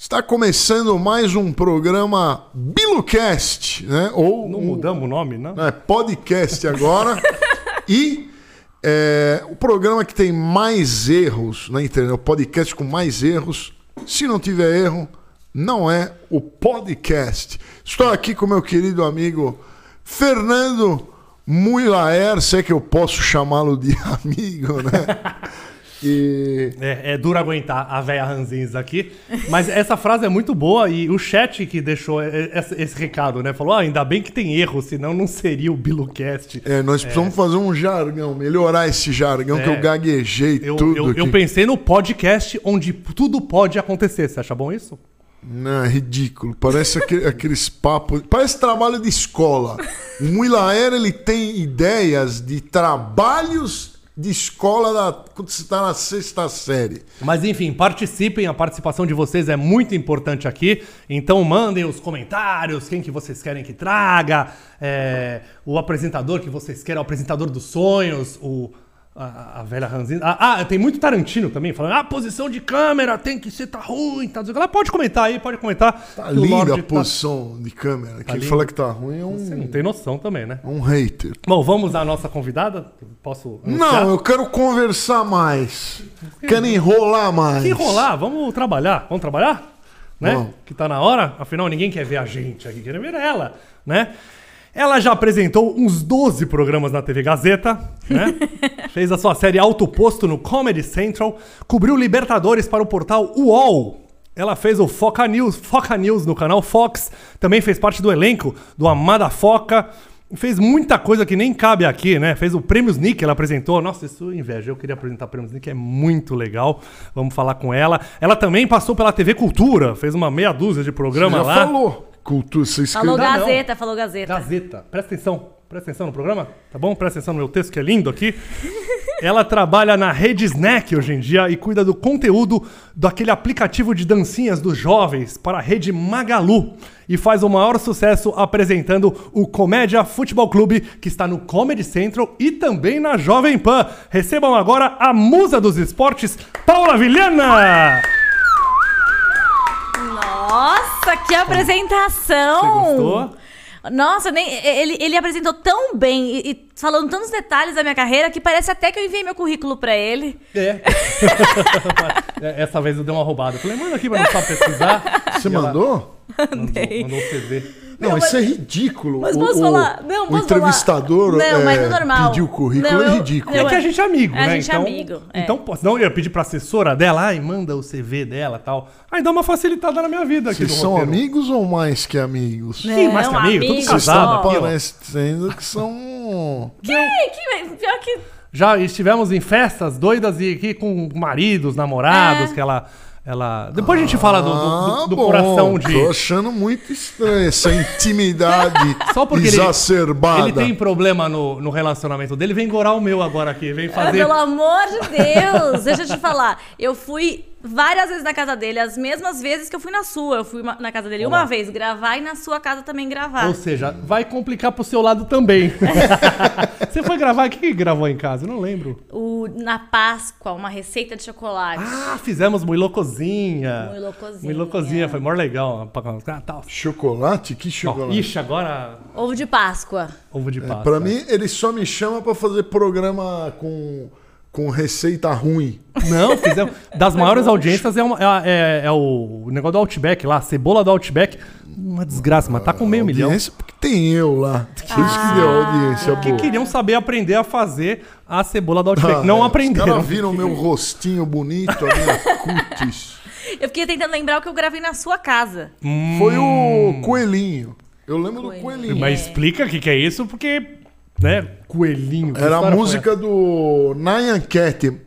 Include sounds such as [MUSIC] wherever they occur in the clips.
Está começando mais um programa BiluCast, né? Ou Não mudamos o nome, não? é, podcast agora. [LAUGHS] e é, o programa que tem mais erros na internet, o podcast com mais erros. Se não tiver erro, não é o podcast. Estou aqui com meu querido amigo Fernando Muilaer, se é que eu posso chamá-lo de [LAUGHS] amigo, né? E É, é duro aguentar a véia Ranzins aqui. Mas essa frase é muito boa e o chat que deixou esse, esse recado, né? Falou: ah, ainda bem que tem erro, senão não seria o BiluCast. é, nós precisamos fazer um jargão, melhorar esse jargão que É. eu gaguejei Eu, tudo. eu, eu pensei no podcast onde tudo pode acontecer. Você acha bom isso? Não, é ridículo. Parece aquele- [LAUGHS] aqueles papos. Parece trabalho de escola. O Muilaer, ele tem ideias de trabalhos de escola da, quando você está na sexta série. Mas enfim, participem, a participação de vocês é muito importante aqui. Então mandem os comentários, quem que vocês querem que traga, é, o apresentador que vocês querem, o apresentador dos sonhos, o, a, a velha Ranzinha. Ah, ah, tem muito Tarantino também, falando, ah, a posição de câmera tem que ser, tá ruim, tá... que lá." Pode comentar aí, pode comentar. Tá que linda a tá- posição de câmera. Quem lindo. fala que tá ruim é Você um, não tem noção também, né? um hater. Bom, vamos à nossa convidada? Posso anunciar? Não, eu quero conversar mais. Quero enrolar mais. Se enrolar, vamos trabalhar. Vamos trabalhar? Né? Vamos. Que tá na hora. Afinal, ninguém quer ver a gente aqui, quer ver ela, né? Ela já apresentou uns 12 programas na TV Gazeta, né? [LAUGHS] Fez a sua série Alto Posto no Comedy Central, cobriu Libertadores para o portal UOL. Ela fez o Foca News, Foca News no canal Fox, também fez parte do elenco do Amada Foca, fez muita coisa que nem cabe aqui, né? Fez o Prêmios Nick, ela apresentou. Nossa, isso é inveja. Eu queria apresentar o Prêmios Nick, é muito legal. Vamos falar com ela. Ela também passou pela TV Cultura, fez uma meia dúzia de Você programa já lá. falou. Cultura, você Falou escreveu. Não, não. Gazeta, falou Gazeta. Gazeta. Presta atenção. Presta atenção no programa, tá bom? Presta atenção no meu texto que é lindo aqui. [LAUGHS] Ela trabalha na Rede Snack hoje em dia e cuida do conteúdo daquele aplicativo de dancinhas dos jovens para a Rede Magalu. E faz o maior sucesso apresentando o Comédia Futebol Clube, que está no Comedy Central e também na Jovem Pan. Recebam agora a musa dos esportes, Paula Vilhana! Nossa, que apresentação! Você gostou? Nossa, nem, ele, ele apresentou tão bem e, e falando tantos detalhes da minha carreira que parece até que eu enviei meu currículo pra ele. É. [LAUGHS] É, Essa vez eu dei uma roubada. Eu falei, manda aqui pra não só pesquisar. Você E ela mandou? Mandou, mandou o CV. Não, Não, isso mas- é ridículo. Mas O- posso o, falar? Não, o posso entrevistador falar? Não, é, mas no normal. pediu o currículo, Não, é eu- ridículo. É que a gente é amigo, A né? gente é então, amigo, é. Então, pô, senão eu ia pedir pra assessora dela, ai, manda o CV dela e tal. Aí dá uma facilitada na minha vida aqui Vocês do são roteiro. amigos ou mais que amigos? Sim, mais que Não, amigo, tudo amigo casado. Parecendo que são. [LAUGHS] Que, que, pior que. Já estivemos em festas doidas e aqui com maridos, namorados, É. que ela... ela... Depois a gente fala do, do- do- Ah, bom, coração de... Tô achando muito estranho essa intimidade [LAUGHS] Só porque ele, exacerbada. ele tem problema no, no relacionamento dele, vem gorar o meu agora aqui, vem Ah, fazer... Pelo amor de Deus! Deixa eu te falar. Eu fui várias vezes na casa dele, as mesmas vezes que eu fui na sua. Eu fui na casa dele Olá. uma vez gravar e na sua casa também gravar. Ou seja, vai complicar pro seu lado também. [LAUGHS] Você foi gravar? O que, que gravou em casa? Eu não lembro. O, na Páscoa, uma receita de chocolate. Ah, fizemos Muilocozinha. Muilocozinha. Muilocozinha, foi mó legal. Ah, tal. Chocolate? Que chocolate? Ixi, agora Ovo de Páscoa. ovo de pasta. Pra mim, ele só me chama pra fazer programa com, com receita ruim. Não, fizemos. Das maiores audiências é, uma- é- é- é o negócio do Outback lá, a cebola do Outback. Uma desgraça, mas tá com meio milhão. Audiência, porque tem eu lá. Por isso que deu audiência Que boa. queriam saber aprender a fazer a cebola do Outback. Ah, não é. Os aprenderam. caras viram meu rostinho bonito, a minha [LAUGHS] cutis. Eu fiquei tentando lembrar o que eu gravei na sua casa. Foi o coelhinho. Eu lembro do coelhinho. Mas explica o que, que é isso, porque, né, coelhinho. Era a música do Nyan Cat.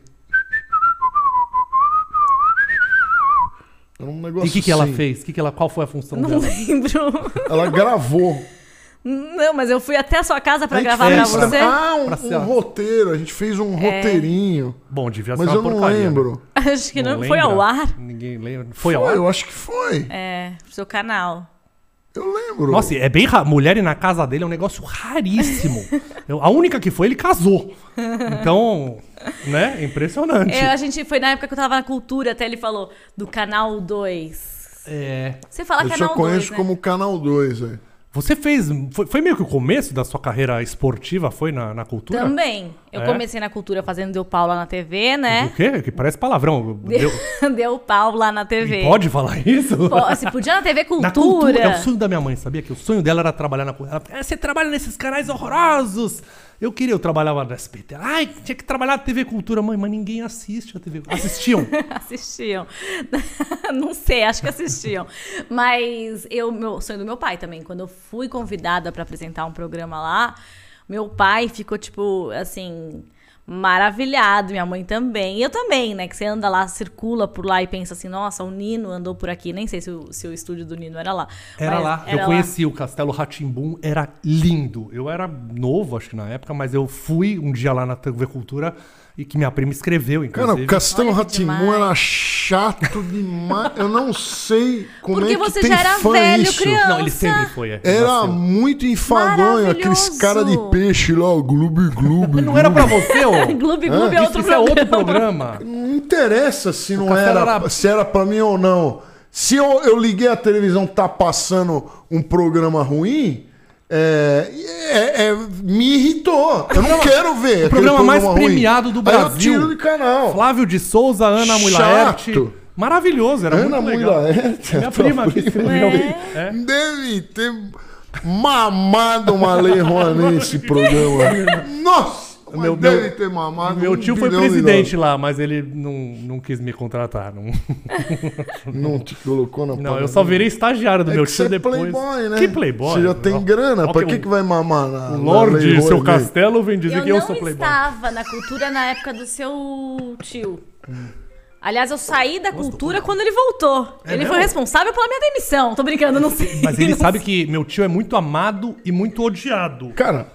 Era um negócio E o que, que ela assim. fez? Que que ela, qual foi a função Não dela? lembro. Ela gravou. Não, mas eu fui até a sua casa A pra gente gravar pra fez você. Ah, um, Pra ser- um roteiro. A gente fez um roteirinho. Bom, devia ser Mas uma eu não porcaria. né? lembro. Acho que não, foi lembra? ao ar. Ninguém lembra. Foi, Foi, ao ar? eu acho que foi. É, pro seu canal. Eu lembro. Nossa, é bem raro. Mulher ir na casa dele é um negócio raríssimo. [LAUGHS] Eu- a única que foi, ele casou. Então, né? Impressionante. É, a gente foi na época que eu tava na cultura, até ele falou do canal 2. É. Você fala Eu só canal conheço 2, né? como Canal 2, é. Você fez. Foi, foi meio que o começo da sua carreira esportiva? Foi na, na cultura? Também. Eu É? comecei na cultura fazendo Deu Pau lá na TV, né? O quê? Que parece palavrão. Deu- Deu [LAUGHS] pau lá na TV. Pode falar isso? Pô, Se podia na TV Na Cultura. cultura. É o sonho da minha mãe, sabia? Que o sonho dela era trabalhar na cultura. Ela, "É, você trabalha nesses canais horrorosos. Eu queria, eu trabalhava no SBT. Ai, tinha que trabalhar na TV Cultura. Mãe, mas ninguém assiste a TV Assistiam. [LAUGHS] assistiam. [LAUGHS] Não sei, acho que assistiam. Mas eu, meu sonho do meu pai também. Quando eu fui convidada para apresentar um programa lá, meu pai ficou tipo assim maravilhado, minha mãe também. E eu também, né? Que você anda lá, circula por lá e pensa assim, nossa, o Nino andou por aqui. Nem sei se o, se o estúdio do Nino era lá. Era mas lá. era eu conheci o Castelo Ratimbum, era lindo. Eu era novo, acho que na época, mas eu fui um dia lá na TV Cultura e que minha prima escreveu, Cara, inclusive. o Castelo demais. era chato demais. Eu não sei como Porque é que você tem já era fã velho, isso. criança. Não, ele sempre foi. É, Era nasceu. muito enfadonho, aqueles cara de peixe lá, o gloob gloob. [LAUGHS] Não era pra você, ô? [LAUGHS] Gloob Gloob é Isso, outro isso é programa. outro programa. Não interessa se não era, era- se era pra mim ou não. Se eu, eu liguei a televisão, tá passando um programa ruim, é, é- é- me irritou. Eu não quero ver. o programa mais ruim. premiado do Aí eu Brasil. tiro de canal. Flávio de Souza, Ana Mulaerte. Maravilhoso, era Ana muito legal. Mulaerte. Minha [LAUGHS] prima que escreveu. É. É. Deve ter mamado uma lei Rouanet esse programa. Nossa! Mas Meu- deve meu- ter mamado Meu um tio foi presidente lá, mas ele não, não quis me contratar. Não. [LAUGHS] Não te colocou na não eu só virei estagiário do É meu que tio você é depois. playboy, né? Que playboy? Você já tem grana. Pra que que, vai mamar na, O na Lorde, seu castelo, vem dizer Eu que eu não sou playboy. estava na cultura na época do seu tio. Aliás, eu saí da cultura quando ele voltou. É ele mesmo? foi responsável pela minha demissão. Tô brincando, não sei. Mas ele [LAUGHS] sabe que meu tio é muito amado e muito odiado. Cara,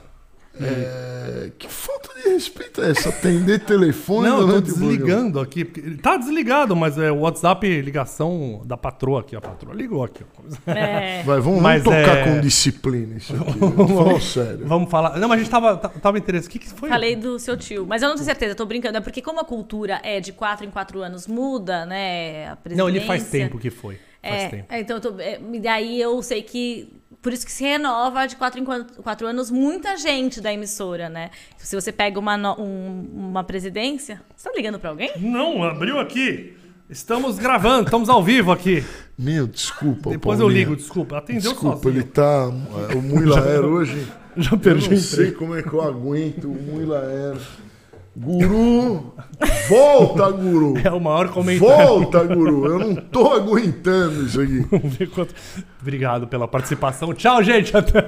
é, que falta de respeito é essa? Atender telefone Não, eu tô desligando aqui. porque Tá desligado, mas é o WhatsApp ligação da patroa aqui. A patroa ligou aqui. ó. É. Vai, vamos, Mas vamos tocar é- com disciplina isso aqui. [LAUGHS] Fala sério. Vamos falar. Não, mas a gente tava, ta- tava interessado. O que, que foi? Falei do seu tio. Mas eu não tenho certeza, tô brincando. É porque como a cultura é de quatro em quatro anos, muda, né? A presidência. Não, ele faz tempo que foi. Faz É, tempo. é, então eu tô, é, e daí eu sei que por isso que se renova de quatro em quatro, quatro anos muita gente da emissora, né? Se você pega uma, no- um- uma presidência, você tá ligando pra alguém? Não, abriu aqui. Estamos gravando, estamos ao vivo aqui. Meu, desculpa. Depois eu ligo, desculpa. Atendeu Desculpa, sozinho. ele tá. O Muilaer hoje. [LAUGHS] Já Eu perdi o não sei como é que eu aguento o Muilaer. Guru! Volta, Guru! [LAUGHS] É o maior comentário. Volta, Guru! Eu não tô aguentando isso aqui. [LAUGHS] Vamos ver quanto- Obrigado pela participação. Tchau, gente. Até...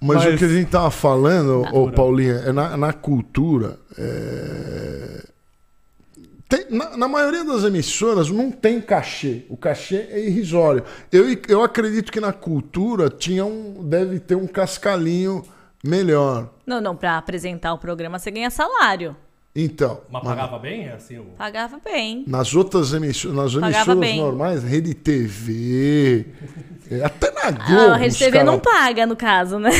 Mas, Mas- o que a gente tava falando, ô Paulinha, é na, na cultura. é, tem- na, na maioria das emissoras não tem cachê. O cachê é irrisório. Eu, eu acredito que na cultura tinha um, deve ter um cascalinho melhor. Não, não, pra apresentar o programa você ganha salário. Então, Mas pagava bem? Assim, o... Pagava bem. nas outras emissoras, nas emissoras bem. normais, Rede TV, [LAUGHS] é, até na Globo. Ah, a Rede TV cara- não paga, no caso, né?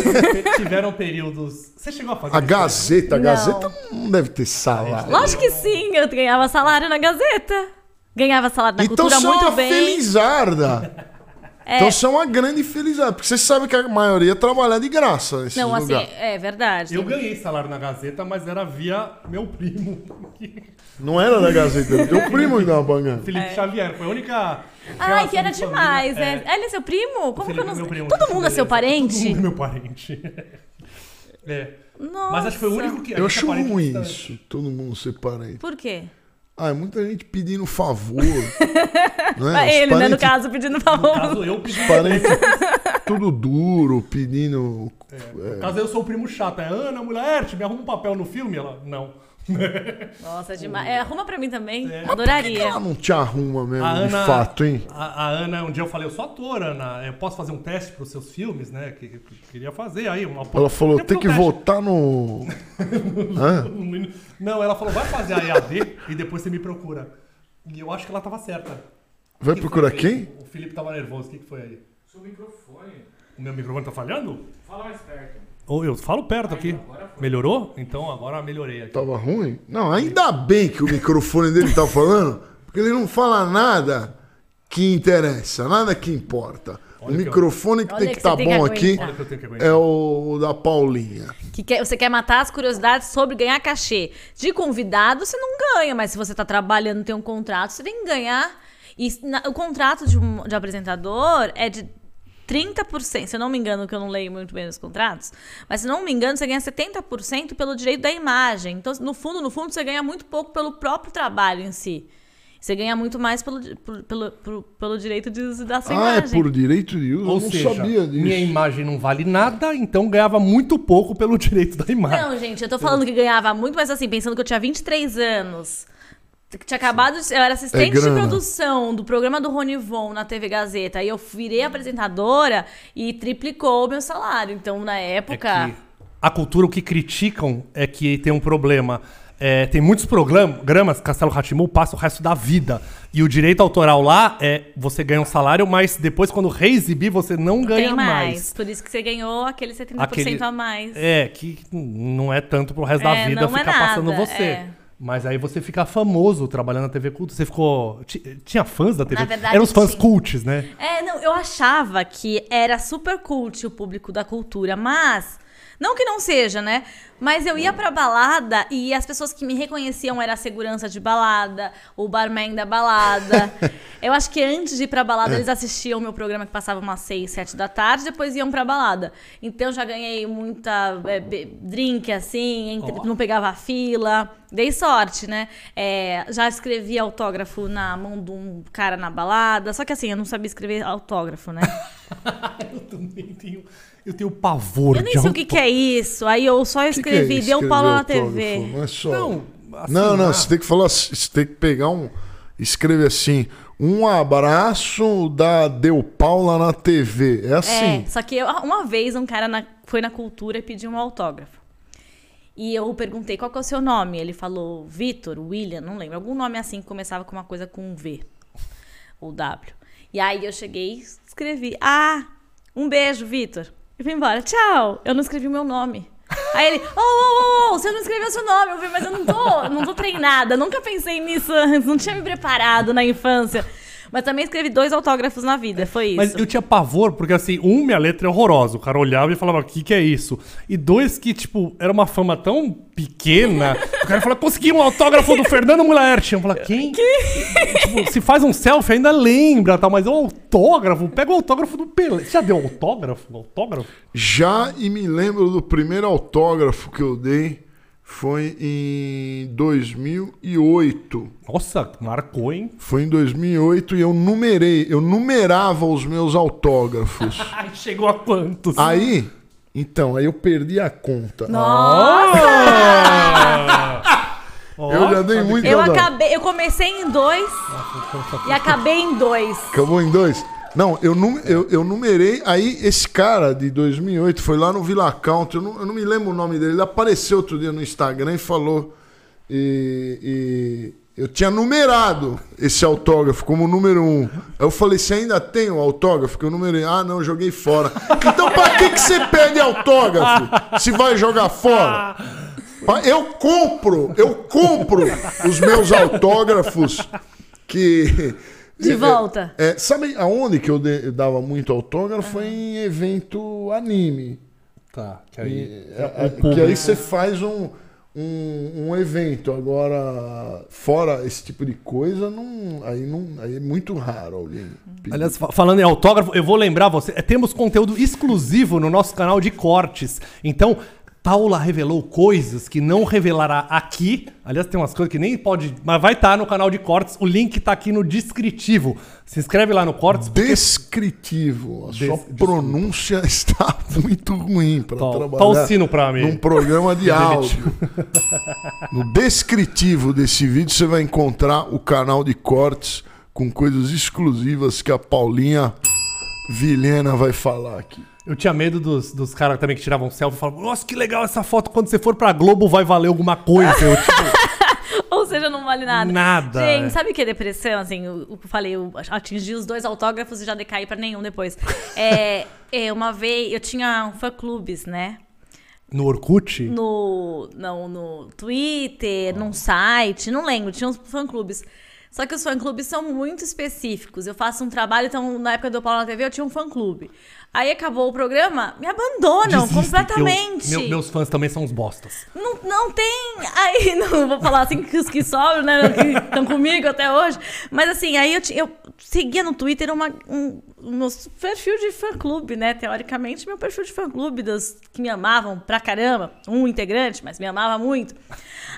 [LAUGHS] Tiveram períodos. Você chegou a fazer. A? Gazeta, a Não. Gazeta não deve ter salário. Lógico que sim, eu ganhava salário na Gazeta. Ganhava salário na Então cultura você é muito uma bem. felizarda. É. Então você é uma grande felizarda. Porque você sabe que a maioria trabalha de graça nesses Não, assim, lugares. é verdade. Eu ganhei salário na Gazeta, mas era via meu primo. [LAUGHS] Não era da Gazeta, era teu primo que tava pagando. Felipe Xavier. Foi a única. Ai, que era de família. demais, É. né? Ele é seu primo? Como que eu Felipe não é primo, Todo mundo é seu parente? Todo mundo é meu parente. [LAUGHS] É. Nossa. Mas acho que foi o único que. Eu é acho ruim isso, todo mundo ser parente. Por quê? Ah, é muita gente pedindo favor. [LAUGHS] né? Ele, né, no parentes- caso, pedindo favor. No caso, eu pedi. Parente tudo duro, pedindo. No caso, eu sou o primo chato. É Ana Mulaerte, me arruma um papel no filme? Ela, não. [LAUGHS] Nossa, é demais. É, arruma pra mim também. É. Adoraria. Ela não te arruma mesmo, A de Ana, fato, hein? A, a Ana, um dia eu falei, eu sou ator, Ana, eu posso fazer um teste pros seus filmes, né? Que, que queria fazer aí. Uma, Ela falou, tem que teste. votar no. [LAUGHS] Hã? Não, ela falou, vai fazer a EAD e depois você me procura. E eu acho que ela tava certa. Vai que procurar foi, quem? O Felipe tava nervoso, o que, que foi aí? Seu microfone. O meu microfone tá falhando? Fala mais perto. Ou eu falo perto aqui. Melhorou? Então agora melhorei aqui. Tava ruim? Não, ainda bem que o microfone dele tá falando, porque ele não fala nada que interessa, nada que importa. Olha o que eu- microfone que tem que estar que bom aqui aguentar. é o da Paulinha. Que quer- você quer matar as curiosidades sobre ganhar cachê. De convidado, você não ganha, mas se você tá trabalhando, tem um contrato, você tem que ganhar. E na- o contrato de, um, de apresentador é de 30%. Se eu não me engano, que eu não leio muito bem os contratos, mas se não me engano, você ganha 70% pelo direito da imagem. Então, no fundo, no fundo, você ganha muito pouco pelo próprio trabalho em si. Você ganha muito mais pelo, pelo, pelo, pelo direito de uso da sua Ah, é imagem. por direito de uso? Ou eu não seja, sabia disso. minha imagem não vale nada, então ganhava muito pouco pelo [LAUGHS] direito da imagem. Não, gente, eu tô falando que ganhava muito, mas assim, pensando que eu tinha 23 anos. Que Tinha acabado de. Eu era assistente de É grana. produção do programa do Ronivon na TV Gazeta. E eu virei apresentadora e triplicou o meu salário. Então, na É época. que a cultura, o que criticam é que tem um problema. É, tem muitos programas, Castelo Ratimu passa o resto da vida. E o direito autoral lá é você ganha um salário, mas depois, quando reexibir, você não ganha tem mais. mais. Por isso que você ganhou aquele 70% Aquele- a mais. É, que não é tanto pro resto É, da vida é ficar passando nada, você. é. Mas aí você fica famoso trabalhando na TV Culto. Você ficou. ti- Tinha fãs da TV? Na verdade, Eram os fãs tinha. cults, né? É, não, eu achava que era super cult o público da cultura, mas. Não que não seja, né? Mas eu ia pra balada e as pessoas que me reconheciam era a segurança de balada, o barman da balada. [LAUGHS] eu acho que antes de ir pra balada, eles assistiam o meu programa que passava umas 6, 7 da tarde, depois iam pra balada. Então eu já ganhei muita é, drink, assim, entre- não pegava fila. Dei sorte, né? É, já escrevi autógrafo na mão de um cara na balada. Só que assim, eu não sabia escrever autógrafo, né? [LAUGHS] Eu também tenho. Eu tenho pavor Eu nem de sei o que, que é isso. Aí eu só Que que é escrevi, deu escrever Paulo na? TV. Não é só. Não, assim, não, não, você tem que falar, você tem que pegar um. Escrever assim, um abraço da Deu Paula na TV. É assim. É, só que eu- uma vez um cara na- foi na cultura e pediu um autógrafo. E eu perguntei qual que é o seu nome. Ele falou Vitor, William, não lembro. Algum nome assim que começava com uma coisa com um V. Ou W. E aí eu cheguei e escrevi: Ah, um beijo, Vitor. E fui embora. Tchau. Eu não escrevi meu nome. Aí ele, ô, ô, ô, ô, você não escreveu seu nome. Eu falei, mas eu não tô, não tô treinada. Nunca pensei nisso antes. Não tinha me preparado na infância. Mas também escrevi dois autógrafos na vida. Foi isso. Mas eu tinha pavor, porque assim, um, minha letra é horrorosa. O cara olhava e falava, o que, que é isso? E dois, que, tipo, era uma fama tão pequena. o cara falava, consegui um autógrafo do Fernando Mulaerte. Eu falava, quem? tipo, se faz um selfie, ainda lembra, tal, mas o autógrafo, pega o autógrafo do Pelé. Você já deu autógrafo? Autógrafo? Já e me lembro do primeiro autógrafo que eu dei foi em 2008. Nossa, marcou, hein? Foi em 2008 e eu numerei, eu numerava os meus autógrafos. [LAUGHS] Ai, chegou a quantos? aí, então, aí eu perdi a conta. Ó, eu já dei muito Eu acabei, eu comecei em dois e acabei em dois. Acabou em dois? Não, eu, nu- eu, eu numerei. Aí esse cara de 2008 foi lá no Villa Count. Eu não, eu não me lembro o nome dele. Ele apareceu outro dia no Instagram e falou. E, e eu tinha numerado esse autógrafo como número um. Aí eu falei: Você ainda tem o autógrafo? Que eu numerei. Ah, não, joguei fora. Então pra que, que você pede autógrafo se vai jogar fora? Eu compro, eu compro os meus autógrafos que. De volta. É, sabe aonde que eu, de- eu dava muito autógrafo? Foi em evento anime. Tá, que aí... É, é, que aí você faz um, um, um evento. Agora, fora esse tipo de coisa, não, aí, não, aí é muito raro alguém. pedir. Aliás, fa- falando em autógrafo, eu vou lembrar você, é, temos conteúdo exclusivo no nosso canal de cortes. Então, Paula revelou coisas que não revelará aqui. Aliás, tem umas coisas que nem pode, mas vai estar no canal de cortes. O link tá aqui no descritivo. Se inscreve lá no cortes. Descritivo. A sua Des- pronúncia [LAUGHS] está muito ruim para Tá- trabalhar tá o sino pra mim. num programa de [LAUGHS] áudio. [LAUGHS] No descritivo desse vídeo você vai encontrar o canal de cortes com coisas exclusivas que a Paulinha Vilhena vai falar aqui. Eu tinha medo dos, dos caras também que tiravam selfie e falavam, nossa, que legal essa foto. Quando você for pra Globo, vai valer alguma coisa. Eu, tipo, [LAUGHS] Ou seja, não vale nada. Nada, Gente, sabe o que é depressão? Assim, eu, eu falei, eu atingi os dois autógrafos e já decaí pra nenhum depois. [LAUGHS] É, é, uma vez, eu tinha um fã-clubes, né? no Orkut, no, não, no Twitter, num site, não lembro, tinha uns fã-clubes. Só que os fã-clubes são muito específicos. Eu faço um trabalho, então na época do Paulo na TV eu tinha um fã-clube. Aí acabou o programa, me abandonam Desistem. completamente. Eu- meu- meus fãs também são uns bostas. Não, não tem. Aí, [LAUGHS] não vou falar assim que os que sobram, né? Que estão comigo até hoje. Mas assim, aí eu, eu seguia no Twitter uma, um, um meu perfil de fã-clube, né? Teoricamente, meu perfil de fã-clube dos que me amavam pra caramba. Um integrante, mas me amava muito.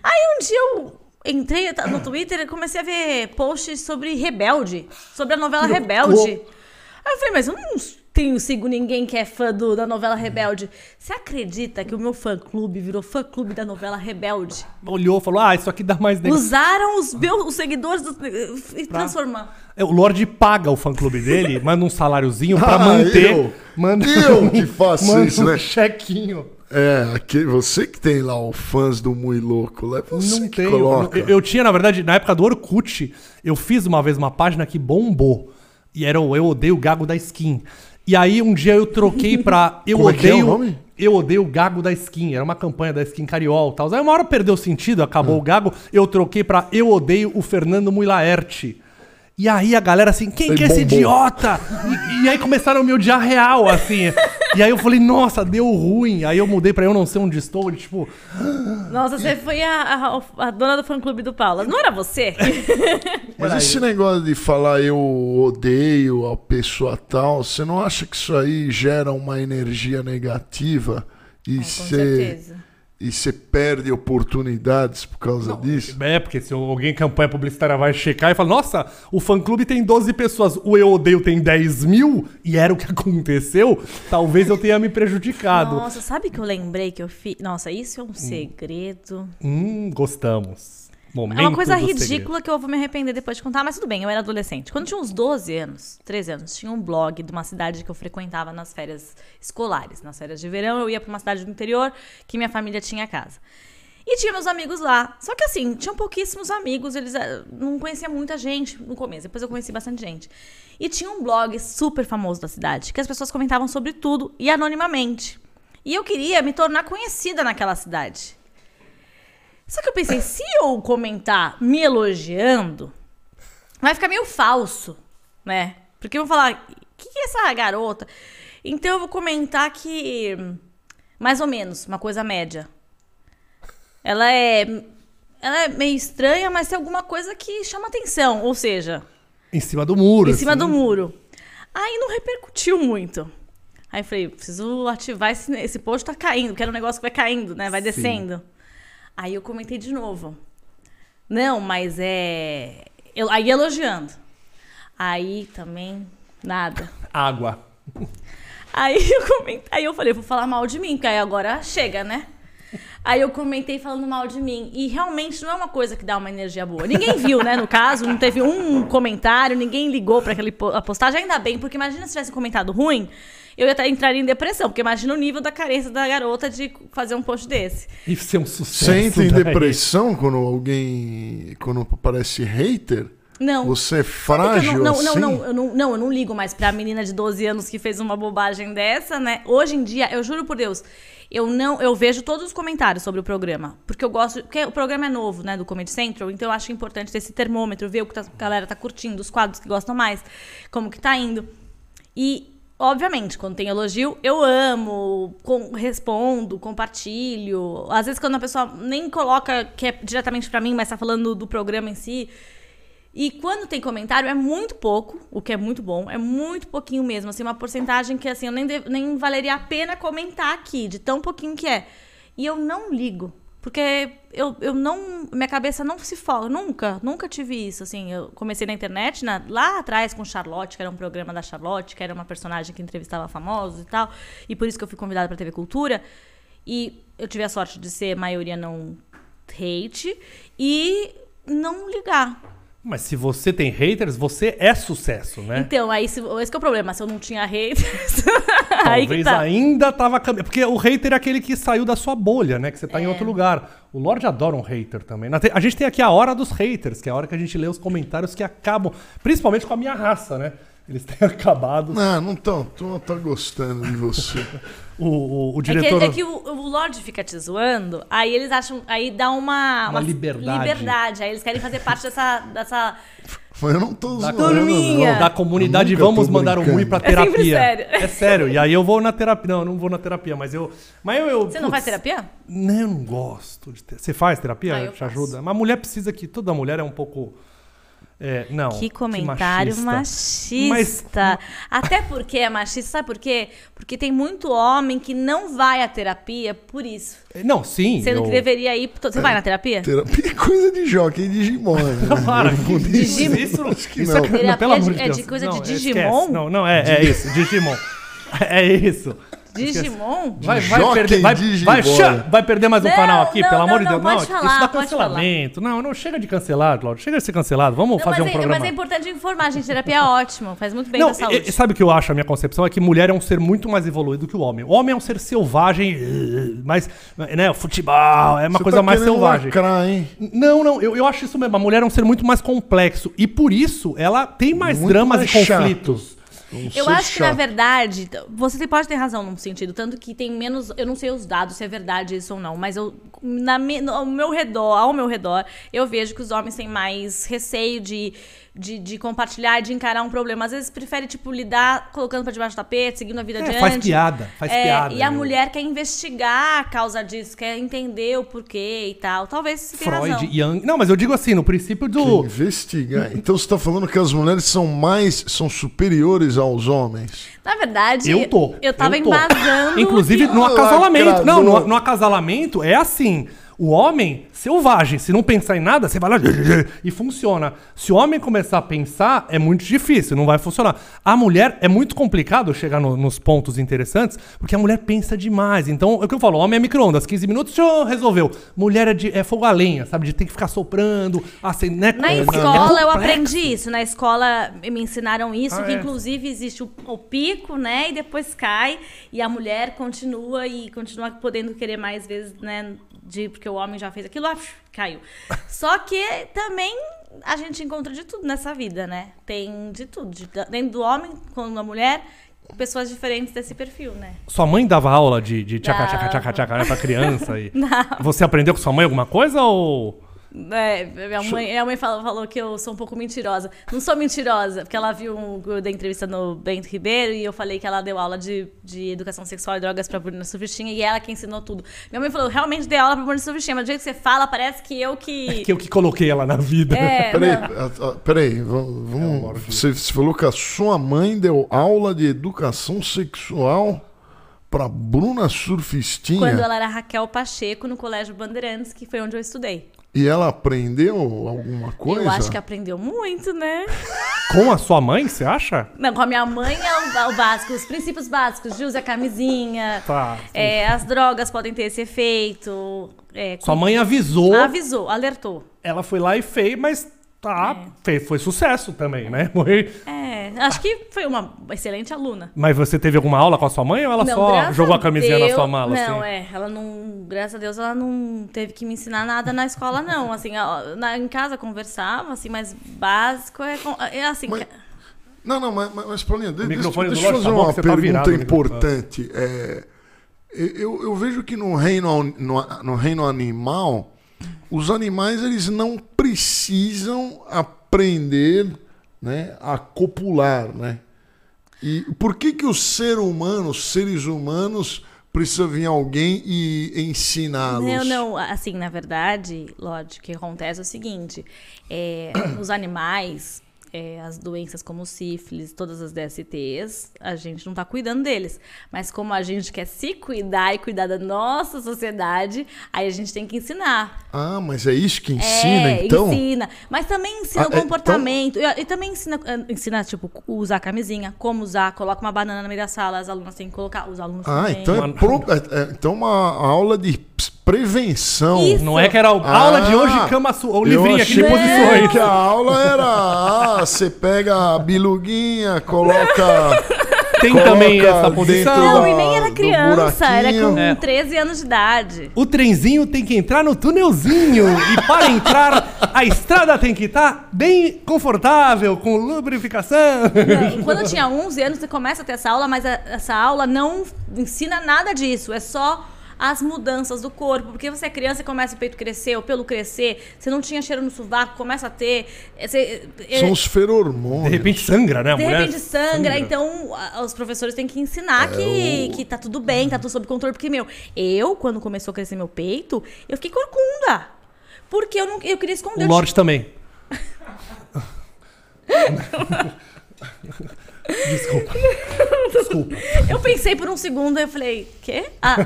Aí um dia eu entrei no Twitter e comecei a ver posts sobre Rebelde, sobre a novela Rebelde. Aí eu falei, mas eu não tenho, sigo ninguém que é fã do- da novela Rebelde. Você acredita que o meu fã-clube virou fã-clube da novela Rebelde? Olhou, falou, ah, isso aqui dá mais... negócio. Usaram os meus os seguidores do, e transformaram. É, O Lorde paga o fã-clube dele, [LAUGHS] manda um saláriozinho pra Ah, manter. eu? manda Eu que faço manda isso, um né? chequinho. É, aquele, você que tem lá o fãs do Mui Louco, lá é você Não que tenho. coloca. Eu, eu tinha, na verdade, na época do Orkut, eu fiz uma vez uma página que bombou. E era o Eu Odeio o Gago da Skin. E aí um dia eu troquei pra [LAUGHS] Eu Como é que é o Odeio. nome? Eu odeio o Gago da Skin. Era uma campanha da Skin Cariol e tal. Aí uma hora perdeu sentido, acabou Hum. o Gago. Eu troquei pra Eu Odeio o Fernando Muilaerte. E aí a galera assim, quem que é esse idiota? E, e aí começaram a me odiar real, assim. E aí eu falei, nossa, deu ruim. Aí eu mudei pra eu não ser onde estou. E, tipo, [GASPS] Nossa, você foi a, a- a dona do fã-clube do Paulo. Não era você? [LAUGHS] Mas esse negócio de falar eu odeio a pessoa tal, você não acha que isso aí gera uma energia negativa e Com você certeza. E você perde oportunidades por causa disso? É, porque se alguém campanha publicitária vai checar e fala, nossa, o fã-clube tem 12 pessoas, o Eu Odeio tem 10 mil, e era o que [LAUGHS] aconteceu, talvez eu tenha me prejudicado. Nossa, sabe que eu lembrei que eu fiz. Nossa, isso é um segredo. Hum, gostamos. Momento É uma coisa ridícula que eu vou me arrepender depois de contar, mas tudo bem, eu era adolescente. Quando tinha uns 12 anos, 13 anos, tinha um blog de uma cidade que eu frequentava nas férias escolares. Nas férias de verão, eu ia pra uma cidade do interior que minha família tinha casa. E tinha meus amigos lá. Só que assim, tinham pouquíssimos amigos, eles eh, não conhecia muita gente no começo. Depois eu conheci bastante gente. E tinha um blog super famoso da cidade, que as pessoas comentavam sobre tudo e anonimamente. E eu queria me tornar conhecida naquela cidade. Só que eu pensei, se eu comentar me elogiando, vai ficar meio falso, né? Porque eu vou falar, o que, que é essa garota? Então eu vou comentar que, mais ou menos, uma coisa média. Ela é, ela é meio estranha, mas tem alguma coisa que chama atenção. Ou seja, Em cima do muro. em cima assim. do muro. Aí não repercutiu muito. Aí eu falei, preciso ativar esse, esse post tá caindo, que era um negócio que vai caindo, né? Vai Sim. descendo. Aí eu comentei de novo. Não, mas é. Eu, aí elogiando. Aí também nada. Água. Aí [LAUGHS] eu comentei, aí eu falei, vou falar mal de mim, porque aí agora chega, né? Aí eu comentei falando mal de mim. E realmente não é uma coisa que dá uma energia boa. Ninguém viu, né? No caso, não teve um comentário, ninguém ligou pra aquele postagem. Ainda bem, porque imagina se tivesse comentado ruim, eu ia tá- entraria em depressão. Porque imagina o nível da carência da garota de fazer um post desse. E ser um sucesso. Você entra em depressão quando alguém. quando aparece hater? Não. Você é frágil eu não, não, assim? não, não, eu não, não, eu não ligo mais pra menina de 12 anos que fez uma bobagem dessa, né? Hoje em dia, eu juro por Deus, eu não, eu vejo todos os comentários sobre o programa, porque eu gosto, porque o programa é novo, né, do Comedy Central, então eu acho importante ter esse termômetro, ver o que tá- a galera tá curtindo, os quadros que gostam mais, como que tá indo. E Obviamente, quando tem elogio, eu amo, com- respondo, compartilho. Às vezes, quando a pessoa nem coloca que é diretamente pra mim, mas tá falando do programa em si, e quando tem comentário, é muito pouco, o que é muito bom, é muito pouquinho mesmo, assim, uma porcentagem que, assim, eu nem, nem valeria a pena comentar aqui, de tão pouquinho que é. E eu não ligo, porque eu, eu não, minha cabeça não se foca, nunca, nunca tive isso, assim, eu comecei na internet, na- lá atrás com Charlotte, que era um programa da Charlotte, que era uma personagem que entrevistava famosos e tal, e por isso que eu fui convidada pra TV Cultura, e eu tive a sorte de ser maioria não hate, e não ligar, Mas se você tem haters, você é sucesso, né? Então, aí se, esse que é o problema. Se eu não tinha haters. [LAUGHS] [LAUGHS] Talvez tá. ainda tava caminhando. Porque o hater é aquele que saiu da sua bolha, né? Que você tá É. em outro lugar. O Lorde adora um hater também. A gente tem aqui a hora dos haters, que é a hora que a gente lê os comentários que acabam, principalmente com a minha raça, né? Eles têm [LAUGHS] acabado. Não, não tô, tô, tô gostando de você. [LAUGHS] O, o, o É que, diretor. é que o, o Lorde fica te zoando, aí eles acham. Aí dá uma. Uma liberdade. liberdade. Aí eles querem fazer parte dessa. dessa Mas eu não tô Da zoando, não. da comunidade vamos mandar um. Mui pra É terapia. sério. É sério. E aí eu vou na terapia. Não, eu não vou na terapia, mas eu. Mas eu. eu Você não faz terapia? Não, eu não gosto de ter. Você faz terapia? Ah, eu Te faço. ajuda? Mas a mulher precisa que. Toda mulher é um pouco. É, não. Que comentário machista. machista. Até porque é machista, sabe por quê? Porque tem muito homem que não vai à terapia por isso. Não, sim. Sendo eu... que deveria ir. Você vai na terapia? Terapia é coisa de jockey de Digimon. Né? [LAUGHS] Para. Isso, Isso, acho que isso não. é, Terapia não, pelo de- amor de é Deus. de coisa de Não, Digimon? esquece. Não, não, é, é isso. Digimon. [LAUGHS] É isso. Digimon? Vai, vai perder, vai, Digimon. vai, vai perder mais um Não, canal aqui, não, pelo não, amor de não, Deus. pode não, falar, isso dá pode cancelamento. Não, não, chega de cancelar, Claudio. Chega de ser cancelado. Vamos Não, fazer mas, um é, programa. mas é importante informar, gente. Terapia é ótimo, faz muito bem Não, pra saúde. e- sabe o que eu acho? A minha concepção é que mulher é um ser muito mais evoluído que o homem. O homem é um ser selvagem, eh, mais. Né, o futebol, é uma Você coisa tá mais selvagem. lacrar, hein? Não, não, eu, eu acho isso mesmo. A mulher é um ser muito mais complexo. E por isso ela tem mais Muito dramas mais e chato. Um Eu acho que, na verdade, você pode ter razão num sentido, tanto que tem menos. Eu não sei os dados, se é verdade isso ou não, mas eu, na, no- ao meu redor, ao meu redor, eu vejo que os homens têm mais receio de, de, de compartilhar, de encarar um problema. Às vezes prefere, tipo, lidar colocando pra debaixo do tapete, seguindo a vida É, adiante. faz piada, faz É, piada. E a meu. mulher quer investigar a causa disso, quer entender o porquê e tal. Talvez você tenha Freud, razão. Jung. Não, mas eu digo assim, no princípio Que do. Investigar. [LAUGHS] Então você tá falando que as mulheres são mais, são superiores aos homens. Na verdade, Eu tô. eu tava tô. embasando. Inclusive que- no acasalamento. Não, no, no acasalamento é assim. O homem, selvagem, se não pensar em nada, você vai lá [LAUGHS] e funciona. Se o homem começar a pensar, é muito difícil, não vai funcionar. A mulher é muito complicado chegar no- nos pontos interessantes, porque a mulher pensa demais. Então, é o que eu falo, homem é micro-ondas, 15 minutos, show, resolveu. Mulher é, de, é fogo a lenha, sabe? De ter que ficar soprando, assim, né? Na É- é escola eu complexo. aprendi isso. Na escola me ensinaram isso, Ah, que é? inclusive existe o, o pico, né? E depois cai. E a mulher continua e continua podendo querer mais vezes, né? De, porque o homem já fez aquilo, ah, caiu. Só que também a gente encontra de tudo nessa vida, né? Tem de tudo. De, dentro do homem, como da mulher, pessoas diferentes desse perfil, né? Sua mãe dava aula de, de tchaca, tchaca, tchaca, tchaca, né, pra criança? E... [LAUGHS] Não. Você aprendeu com sua mãe alguma coisa ou... É, minha mãe, minha mãe falou, falou que eu sou um pouco mentirosa. Não sou mentirosa, porque ela viu um, eu dei entrevista no Bento Ribeiro e eu falei que ela deu aula de, de educação sexual e drogas pra Bruna Surfistinha e ela que ensinou tudo. Minha mãe falou, realmente dei aula pra Bruna Surfistinha, mas do jeito que você fala, parece que eu que. Que eu que coloquei ela na vida. É, [LAUGHS] Peraí, não. ah, ah, peraí, vamos, vamos- você, você falou que a sua mãe deu aula de educação sexual pra Bruna Surfistinha Quando ela era Raquel Pacheco no Colégio Bandeirantes, que foi onde eu estudei. E ela aprendeu alguma coisa? Eu acho que aprendeu muito, né? [LAUGHS] Com a sua mãe, você acha? Não, com a minha mãe é o, o básico, os princípios básicos, de usar camisinha, Tá. é, as drogas podem ter esse efeito. é, Sua mãe avisou, Avisou, alertou. ela foi lá e fez, mas tá, fez, foi sucesso também, né? [LAUGHS] Foi- É, acho que foi uma excelente aluna. Mas você teve alguma aula com a sua mãe ou ela só graças jogou a camisinha na Deus- sua mala? Não, assim? é, ela não, graças a Deus, ela não teve que me ensinar nada na escola, não. Assim, ó, na- em casa conversava, assim, mas básico é, é assim. Mas- Não, não, mas, mas, Paulinha, de, microfone do deixa, deixa eu fazer tá uma que tá pergunta importante. É, eu, eu vejo que no reino, no, no reino animal, os animais eles não precisam aprender né, a copular, né? E por que que o ser humano, os seres humanos, precisa vir alguém e ensiná-los? Não, não, assim, na verdade, Lorde, o que acontece é o seguinte: é, os animais, é, as doenças como sífilis, todas as DSTs, a gente não tá cuidando deles. Mas como a gente quer se cuidar e cuidar da nossa sociedade, aí a gente tem que ensinar. Ah, mas é isso que ensina, é, então? ensina. Mas também ensina Ah, o é, comportamento. E, e também ensina, eh, ensina, tipo, usar camisinha, como usar, coloca uma banana no meio da sala, as alunas têm que colocar, os alunos Ah, também. então é, pro- é- é- então uma aula de prevenção. Isso. Não é que era o- Ah, aula de hoje, cama sua, o livrinho aqui de posições. Que a aula era, ah, você pega a biluguinha, coloca [LAUGHS] tem Coloca também essa posição. Não, da- e nem era criança, era com. É. 13 anos de idade. O trenzinho tem que entrar no túnelzinho. E para entrar, a estrada tem que estar bem confortável, com lubrificação. Não, Quando eu tinha 11 anos, você começa a ter essa aula, mas a- essa aula não ensina nada disso. É só as mudanças do corpo. Porque você é criança e começa o peito crescer, o pelo crescer, você não tinha cheiro no sovaco, começa a ter. é, você- é, São os feromônios. De repente sangra, né? A de mulher repente sangra, então a- os professores têm que ensinar que, que tá tudo bem, tá tudo sob controle. Porque, meu, eu, quando começou a crescer meu peito, eu fiquei corcunda. Porque eu, não, eu queria esconder. O Lorde também. [LAUGHS] Desculpa. [LAUGHS] Desculpa. Eu pensei por um segundo, aí eu falei, quê? Ah.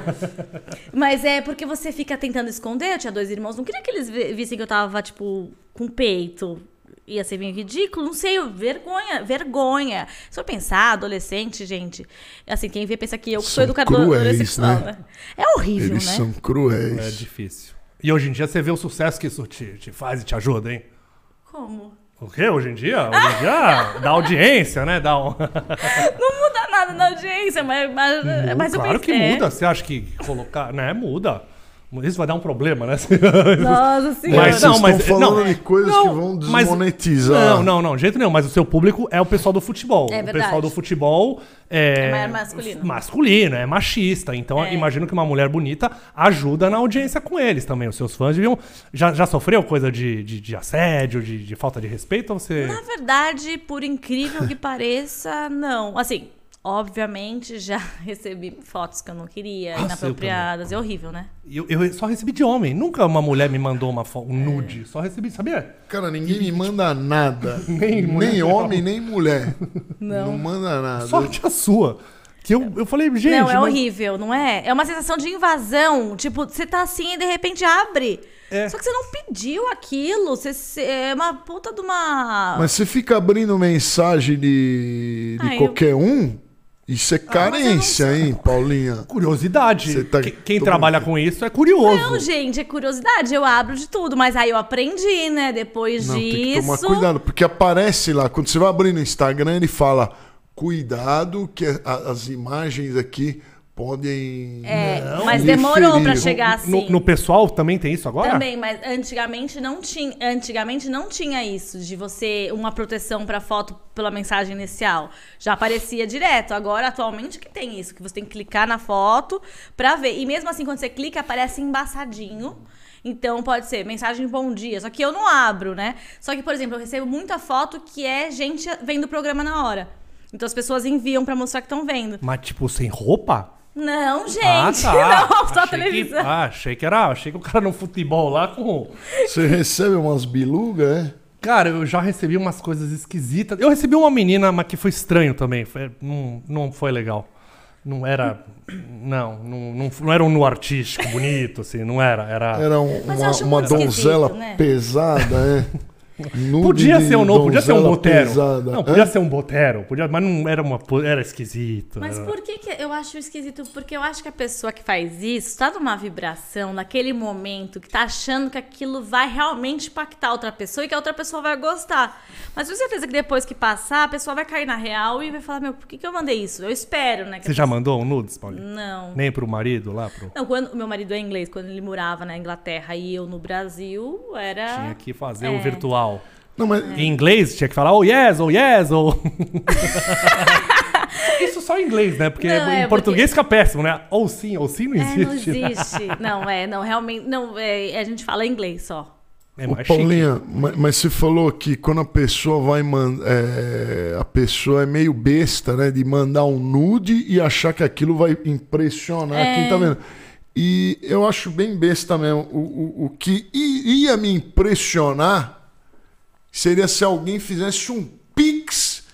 Mas é porque você fica tentando esconder. Eu tinha dois irmãos, não queria que eles vi- vissem que eu tava, tipo, com peito. Ia ser bem ridículo, não sei, vergonha, vergonha. Se eu pensar, adolescente, gente, assim, quem vê pensa que eu que sou São educadora cruéis, sexual, né? né? É horrível, Eles né? são cruéis. É difícil. E hoje em dia você vê o sucesso que isso te, te faz e te ajuda, hein? Como? O quê? Hoje em dia? Hoje em dia dá audiência, né? Dá um... [LAUGHS] Não muda nada na audiência, mas, mas, mas eu claro que pensei, é. muda. Você acha que colocar... Né? Muda. Isso vai dar um problema, né? Nossa [LAUGHS] senhora. Mas Mas- vocês não, estão mas- falando não. de coisas Não, que vão mas- desmonetizar. Não, não, não, de jeito nenhum. Mas o seu público é o pessoal do futebol. É o verdade. pessoal do futebol é, É masculino. masculino, é machista. Então, É. imagino que uma mulher bonita ajuda na audiência com eles também. Os seus fãs deviam. Já, já sofreu coisa de, de, de assédio, de, de falta de respeito? Ou você. Na verdade, por incrível que pareça, não. Assim, obviamente já [LAUGHS] recebi fotos que eu não queria, Nossa, inapropriadas. É horrível, né? Eu, eu só recebi de homem. Nunca uma mulher me mandou uma fo- um nude. Só recebi, sabia? Cara, ninguém me manda nada. [LAUGHS] Nem nem, homem, nem mulher. [LAUGHS] Não. Não manda nada. Sorte a sua. Que eu, eu falei, gente. não, é mas- horrível, não é? É uma sensação de invasão. Tipo, você tá assim e de repente abre. É. Só que você não pediu aquilo. Você, você- é uma puta de uma. Mas você fica abrindo mensagem de, de Ah, eu- qualquer um, isso é carência, hein, Paulinha? Curiosidade. Tá- Que- Quem tô- trabalha com isso é curioso. Não, gente, é curiosidade. Eu abro de tudo. Mas aí eu aprendi, né? Depois Não, tem que disso. tomar cuidado, porque aparece lá, quando você vai abrir no Instagram, ele fala: cuidado, que a- as imagens aqui podem. É, Não, mas demorou pra interferir. chegar assim. No, no pessoal também tem isso agora? Também, mas antigamente não tinha, antigamente não tinha isso de você uma proteção para foto pela mensagem inicial. Já aparecia direto. Agora atualmente que tem isso, que você tem que clicar na foto para ver. E mesmo assim quando você clica aparece embaçadinho. Então pode ser mensagem bom dia, só que eu não abro, né? Só que, por exemplo, eu recebo muita foto que é gente vendo o programa na hora. Então as pessoas enviam para mostrar que estão vendo. Mas tipo, sem roupa? Não, gente, ah, tá. [LAUGHS] não, só Achei televisão. Que, ah, achei que era. Achei que o cara no futebol lá com. Você recebe umas bilugas, é? Cara, eu já recebi umas coisas esquisitas. Eu recebi uma menina, mas que foi estranho também. Foi- não, não foi legal. Não era. Não, não, não, não era um nu artístico bonito, assim, não era. Era. Era um- uma, uma donzela né? pesada, é? [LAUGHS] Nude Podia ser um novo, podia ser um botero. pesada. Não, Hã? podia ser um botero, podia, mas não era uma. Era esquisito. Mas era- por que, que eu acho esquisito? Porque eu acho que a pessoa que faz isso tá numa vibração, naquele momento, que tá achando que aquilo vai realmente impactar outra pessoa e que a outra pessoa vai gostar. Mas tenho certeza que depois que passar, a pessoa vai cair na real e vai falar: Meu, por que, que eu mandei isso? Eu espero, né? que Você a já pessoa- mandou um nudes, Paulinho? Não. Nem pro marido lá? Pro... Não, quando o meu marido é inglês, quando ele morava na Inglaterra e eu no Brasil, era. Tinha que fazer É. o virtual. Não, mas Em inglês tinha que falar oh yes, oh yes, ou. [LAUGHS] Isso só em inglês, né? Porque Não, em é, português fica péssimo, né? Ou sim, ou sim não É, não existe. existe. não, é, não, realmente. Não, é, a gente fala inglês só. É Ô, mais chique. Paulinha, ma- mas você falou que quando a pessoa vai mandar. a pessoa é meio besta, né? De mandar um nude e achar que aquilo vai impressionar É. quem tá vendo. E eu acho bem besta mesmo. O, o, o que ia me impressionar seria se alguém fizesse um pix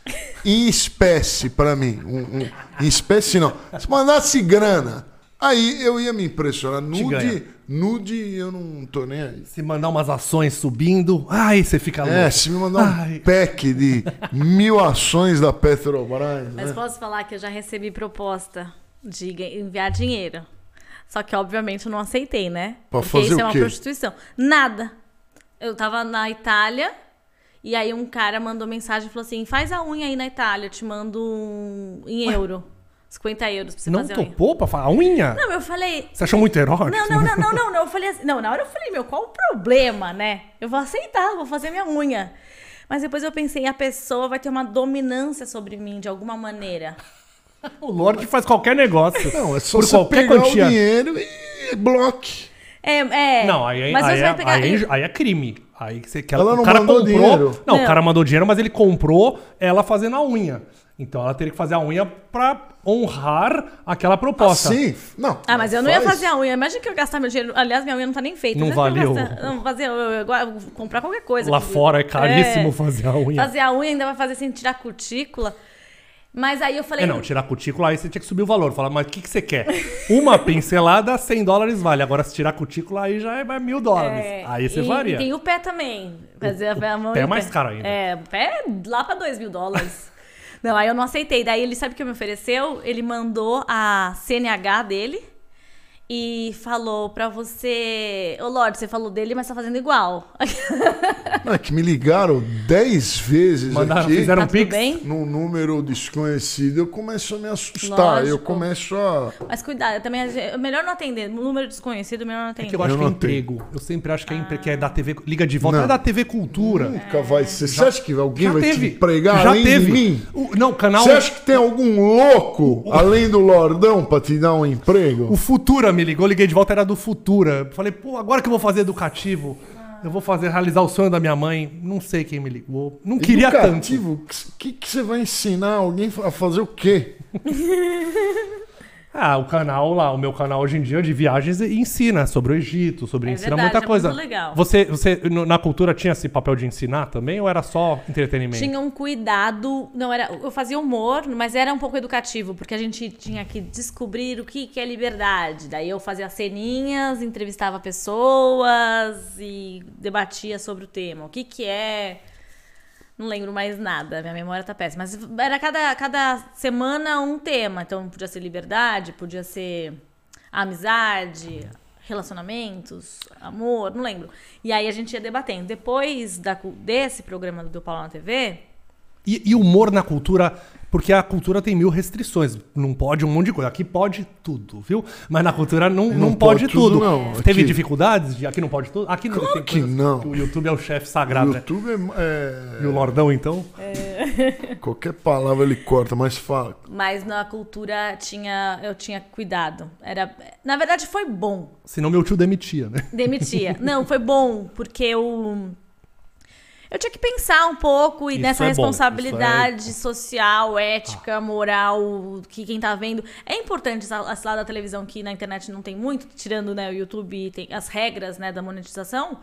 em espécie pra mim. Um, um- em espécie não. Se mandasse grana, aí eu ia me impressionar. Nude, nude eu não tô nem aí. Se mandar umas ações subindo, ai, você fica louco. É, se me mandar um Ai. pack de mil ações da Petrobras, Mas né? posso falar que eu já recebi proposta de enviar dinheiro. Só que, obviamente, eu não aceitei, né? Pra Porque fazer isso o é uma quê? prostituição. Nada. Eu tava na Itália E aí um cara mandou mensagem e falou assim: faz a unha aí na Itália, eu te mando um, em euro. 50 euros pra você Não fazer a unha. topou pra falar a unha? Não, eu falei. Você achou muito erótico? Não, não, não, não, não, não. Eu falei assim. Não, na hora eu falei, meu, qual o problema, né? Eu vou aceitar, vou fazer minha unha. Mas depois eu pensei, a pessoa vai ter uma dominância sobre mim de alguma maneira. [LAUGHS] O Lorde faz qualquer negócio. Não, é só Por você qualquer pegar quantia. o dinheiro e bloque. É, é. Não, aí, mas aí, você é, vai pegar. aí, aí é crime. Aí você quer. Ela o não cara mandou comprou. dinheiro. Não, Não. o cara mandou dinheiro, mas ele comprou ela fazendo a unha. Então ela teria que fazer a unha pra honrar aquela proposta. Assim? Não. Ah, mas eu não ia faz. fazer a unha. Imagina que eu gastar meu dinheiro. Aliás, minha unha não tá nem feita. Não Imagina que valeu. gastar- Não, fazer. Eu, eu, eu, comprar qualquer coisa. Lá fora é caríssimo É. fazer a unha. Fazer a unha ainda vai fazer sem tirar cutícula. Mas aí eu falei. É, não, tirar cutícula, aí você tinha que subir o valor. Falar, mas o que, que você quer? Uma pincelada, 100 dólares vale. Agora, se tirar cutícula, aí já é mil dólares. É, aí você e, faria. E tem o pé também. Fazer a, a mão pé é o mais caro ainda. É, o pé é lá pra 2 mil dólares. [LAUGHS] não, aí eu não aceitei. Daí ele sabe o que me ofereceu? Ele mandou a CNH dele e falou pra você. Ô Lorde, você falou dele, mas tá fazendo igual. [LAUGHS] Não, é que me ligaram 10 vezes Mandaram, aqui fizeram tá um pix. bem? num número desconhecido. Eu começo a me assustar. Lógico. Eu começo a. Mas cuidado, também é melhor não atender. Número desconhecido, melhor não É atender. que eu acho Eu que é tenho. emprego. Eu sempre acho que é emprego, que é da TV. Liga de volta, Não. é da TV Cultura. Nunca vai ser. Você acha que alguém Já vai teve. te pregar Já além teve. de mim? O- não, o canal. Você acha que tem algum louco além do Lordão pra te dar um emprego? O Futura me ligou, liguei de volta, era do Futura. Falei, pô, agora que eu vou fazer educativo, eu vou fazer realizar o sonho da minha mãe. Não sei quem me ligou. Não queria tanto. Educativo? O que, que você vai ensinar alguém a fazer o quê? [LAUGHS] Ah, o canal lá, o meu canal hoje em dia de viagens ensina sobre o Egito, sobre É ensina verdade, muita é coisa. muito legal. Você, você na cultura tinha esse papel de ensinar também ou era só entretenimento? Tinha um cuidado, não era, eu fazia humor, mas era um pouco educativo, porque a gente tinha que descobrir o que, que é liberdade. Daí eu fazia ceninhas, entrevistava pessoas e debatia sobre o tema. O que que é não lembro mais nada, minha memória tá péssima. Mas era cada, cada semana um tema. Então podia ser liberdade, podia ser amizade, relacionamentos, amor, não lembro. E aí a gente ia debatendo. Depois da, desse programa do Paulo na TV, E, e humor na cultura, porque a cultura tem mil restrições. Não pode um monte de coisa. Aqui pode tudo, viu? Mas na cultura não, não, Não pode, pode tudo, tudo. não. Teve Aqui- dificuldades? de Aqui não pode tudo? Aqui não Claro tem que coisas não. que O YouTube é o chefe O sagrado, né? YouTube é, E o Lordão, então? é- [LAUGHS] Qualquer palavra ele corta, mas fala. mas na cultura tinha eu tinha cuidado. Era, na verdade foi bom. Senão meu tio demitia, né? Demitia. [LAUGHS] Não, foi bom, porque eu. Eu tinha que pensar um pouco e Isso nessa é bom, responsabilidade social, ética, moral, que quem tá vendo. É importante esse lado da televisão que na internet não tem muito, tirando né, o YouTube tem as regras né, da monetização.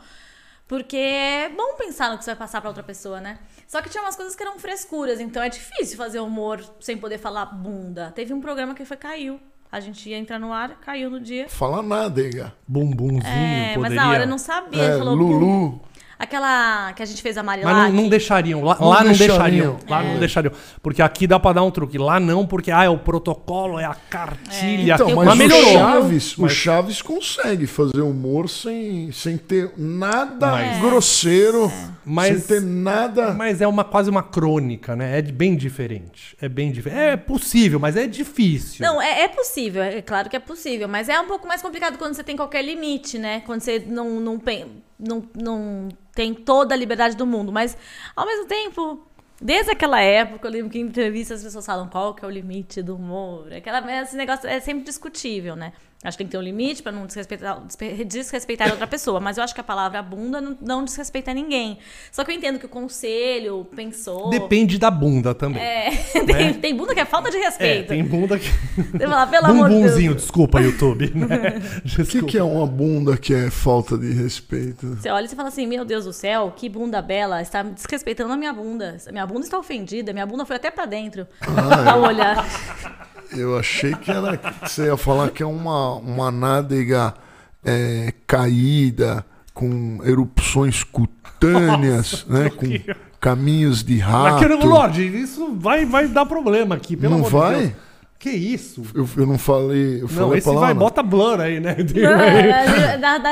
Porque é bom pensar no que você vai passar pra outra pessoa, né? Só que tinha umas coisas que eram frescuras, então é difícil fazer humor sem poder falar bunda. Teve um programa que foi caiu. A gente ia entrar no ar, caiu no dia. Fala nada, Ega. Bumbumzinho, É, poderia... mas na hora eu não sabia. É, Lulu. Aquela que a gente fez a Mas Marilac. não, não deixariam. Lá Não lá não deixariam. deixariam. Lá não deixariam. Porque aqui dá pra dar um truque. Lá não, porque ah, é o protocolo, é a cartilha. Então, Eu mas, mas o. Chaves, o Mas- Chaves consegue fazer humor sem, sem ter nada Mas- grosseiro, Mas- sem ter nada. Mas é uma, quase uma crônica, né? É bem diferente. É bem diferente. É possível, mas é difícil. Não, é, é possível, é claro que é possível, mas é um pouco mais complicado quando você tem qualquer limite, né? Quando você não, não, pen- não, não tem toda a liberdade do mundo. Mas, ao mesmo tempo, desde aquela época, eu lembro que em entrevistas as pessoas falam qual que é o limite do humor. Aquela, esse negócio é sempre discutível, né? Acho que tem que ter um limite pra não desrespeitar, desrespeitar outra pessoa. Mas eu acho que a palavra bunda não, não desrespeita ninguém. Só que eu entendo que o conselho pensou. Depende da bunda também. É, [LAUGHS] tem, tem bunda que é falta de É, respeito. tem bunda que. Você fala, pelo amor de Deus. Desculpa, YouTube. Né? [LAUGHS] O que, que é uma bunda que é falta de respeito? Você olha e você fala assim, meu Deus do céu, que bunda bela, está desrespeitando a minha bunda. Minha bunda está ofendida, minha bunda foi até pra dentro. Ah, Ao olhar. Eu achei que era que você ia falar que é uma, uma nádega é, caída, com erupções cutâneas, né? Com caminhos de Mas, rato. querido Lorde, isso vai, vai dar problema aqui, pelo Não amor vai? de Deus. Que isso? Eu, eu não falei. Eu Não, falei a esse palavra. vai, bota blur aí, né? [LAUGHS] É, dá, dá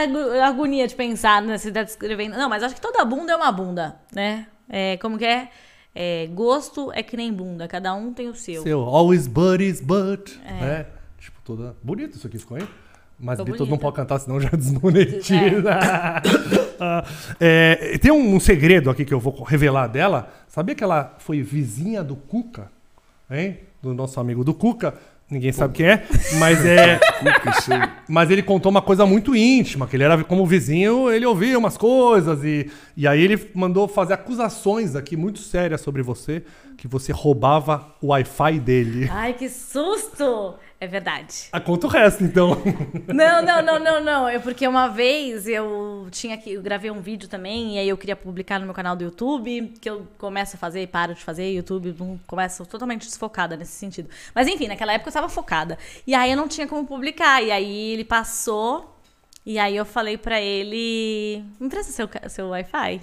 agonia de pensar, né? Você tá descrevendo. Não, mas acho que toda bunda é uma bunda, né? É, como que é? É, Gosto é que nem bunda, cada um tem o seu. Seu, always buddies, but. É. Tipo, toda. Bonito isso aqui ficou, hein? Mas Ficou Beatles não pode cantar, senão já [LAUGHS] desmonetiza. Ah, é, [LAUGHS] tem um, um segredo aqui que eu vou revelar dela. Sabia que ela foi vizinha do Cuca? Hein? Do nosso amigo do Cuca. Ninguém sabe quem é, mas é. [LAUGHS] Mas ele contou uma coisa muito íntima, que ele era como vizinho, ele ouvia umas coisas e, e aí ele mandou fazer acusações aqui muito sérias sobre você, que você roubava o Wi-Fi dele. Ai, que susto! É verdade. Ah, conta o resto, então. [LAUGHS] Não, não, não, não, não. É porque uma vez eu tinha que. Eu gravei um vídeo também, e aí eu queria publicar no meu canal do YouTube, que eu começo a fazer e paro de fazer, YouTube começo totalmente desfocada nesse sentido. Mas enfim, naquela época eu estava focada. E aí eu não tinha como publicar. E aí ele passou, e aí eu falei pra ele: me empresta seu, seu Wi-Fi.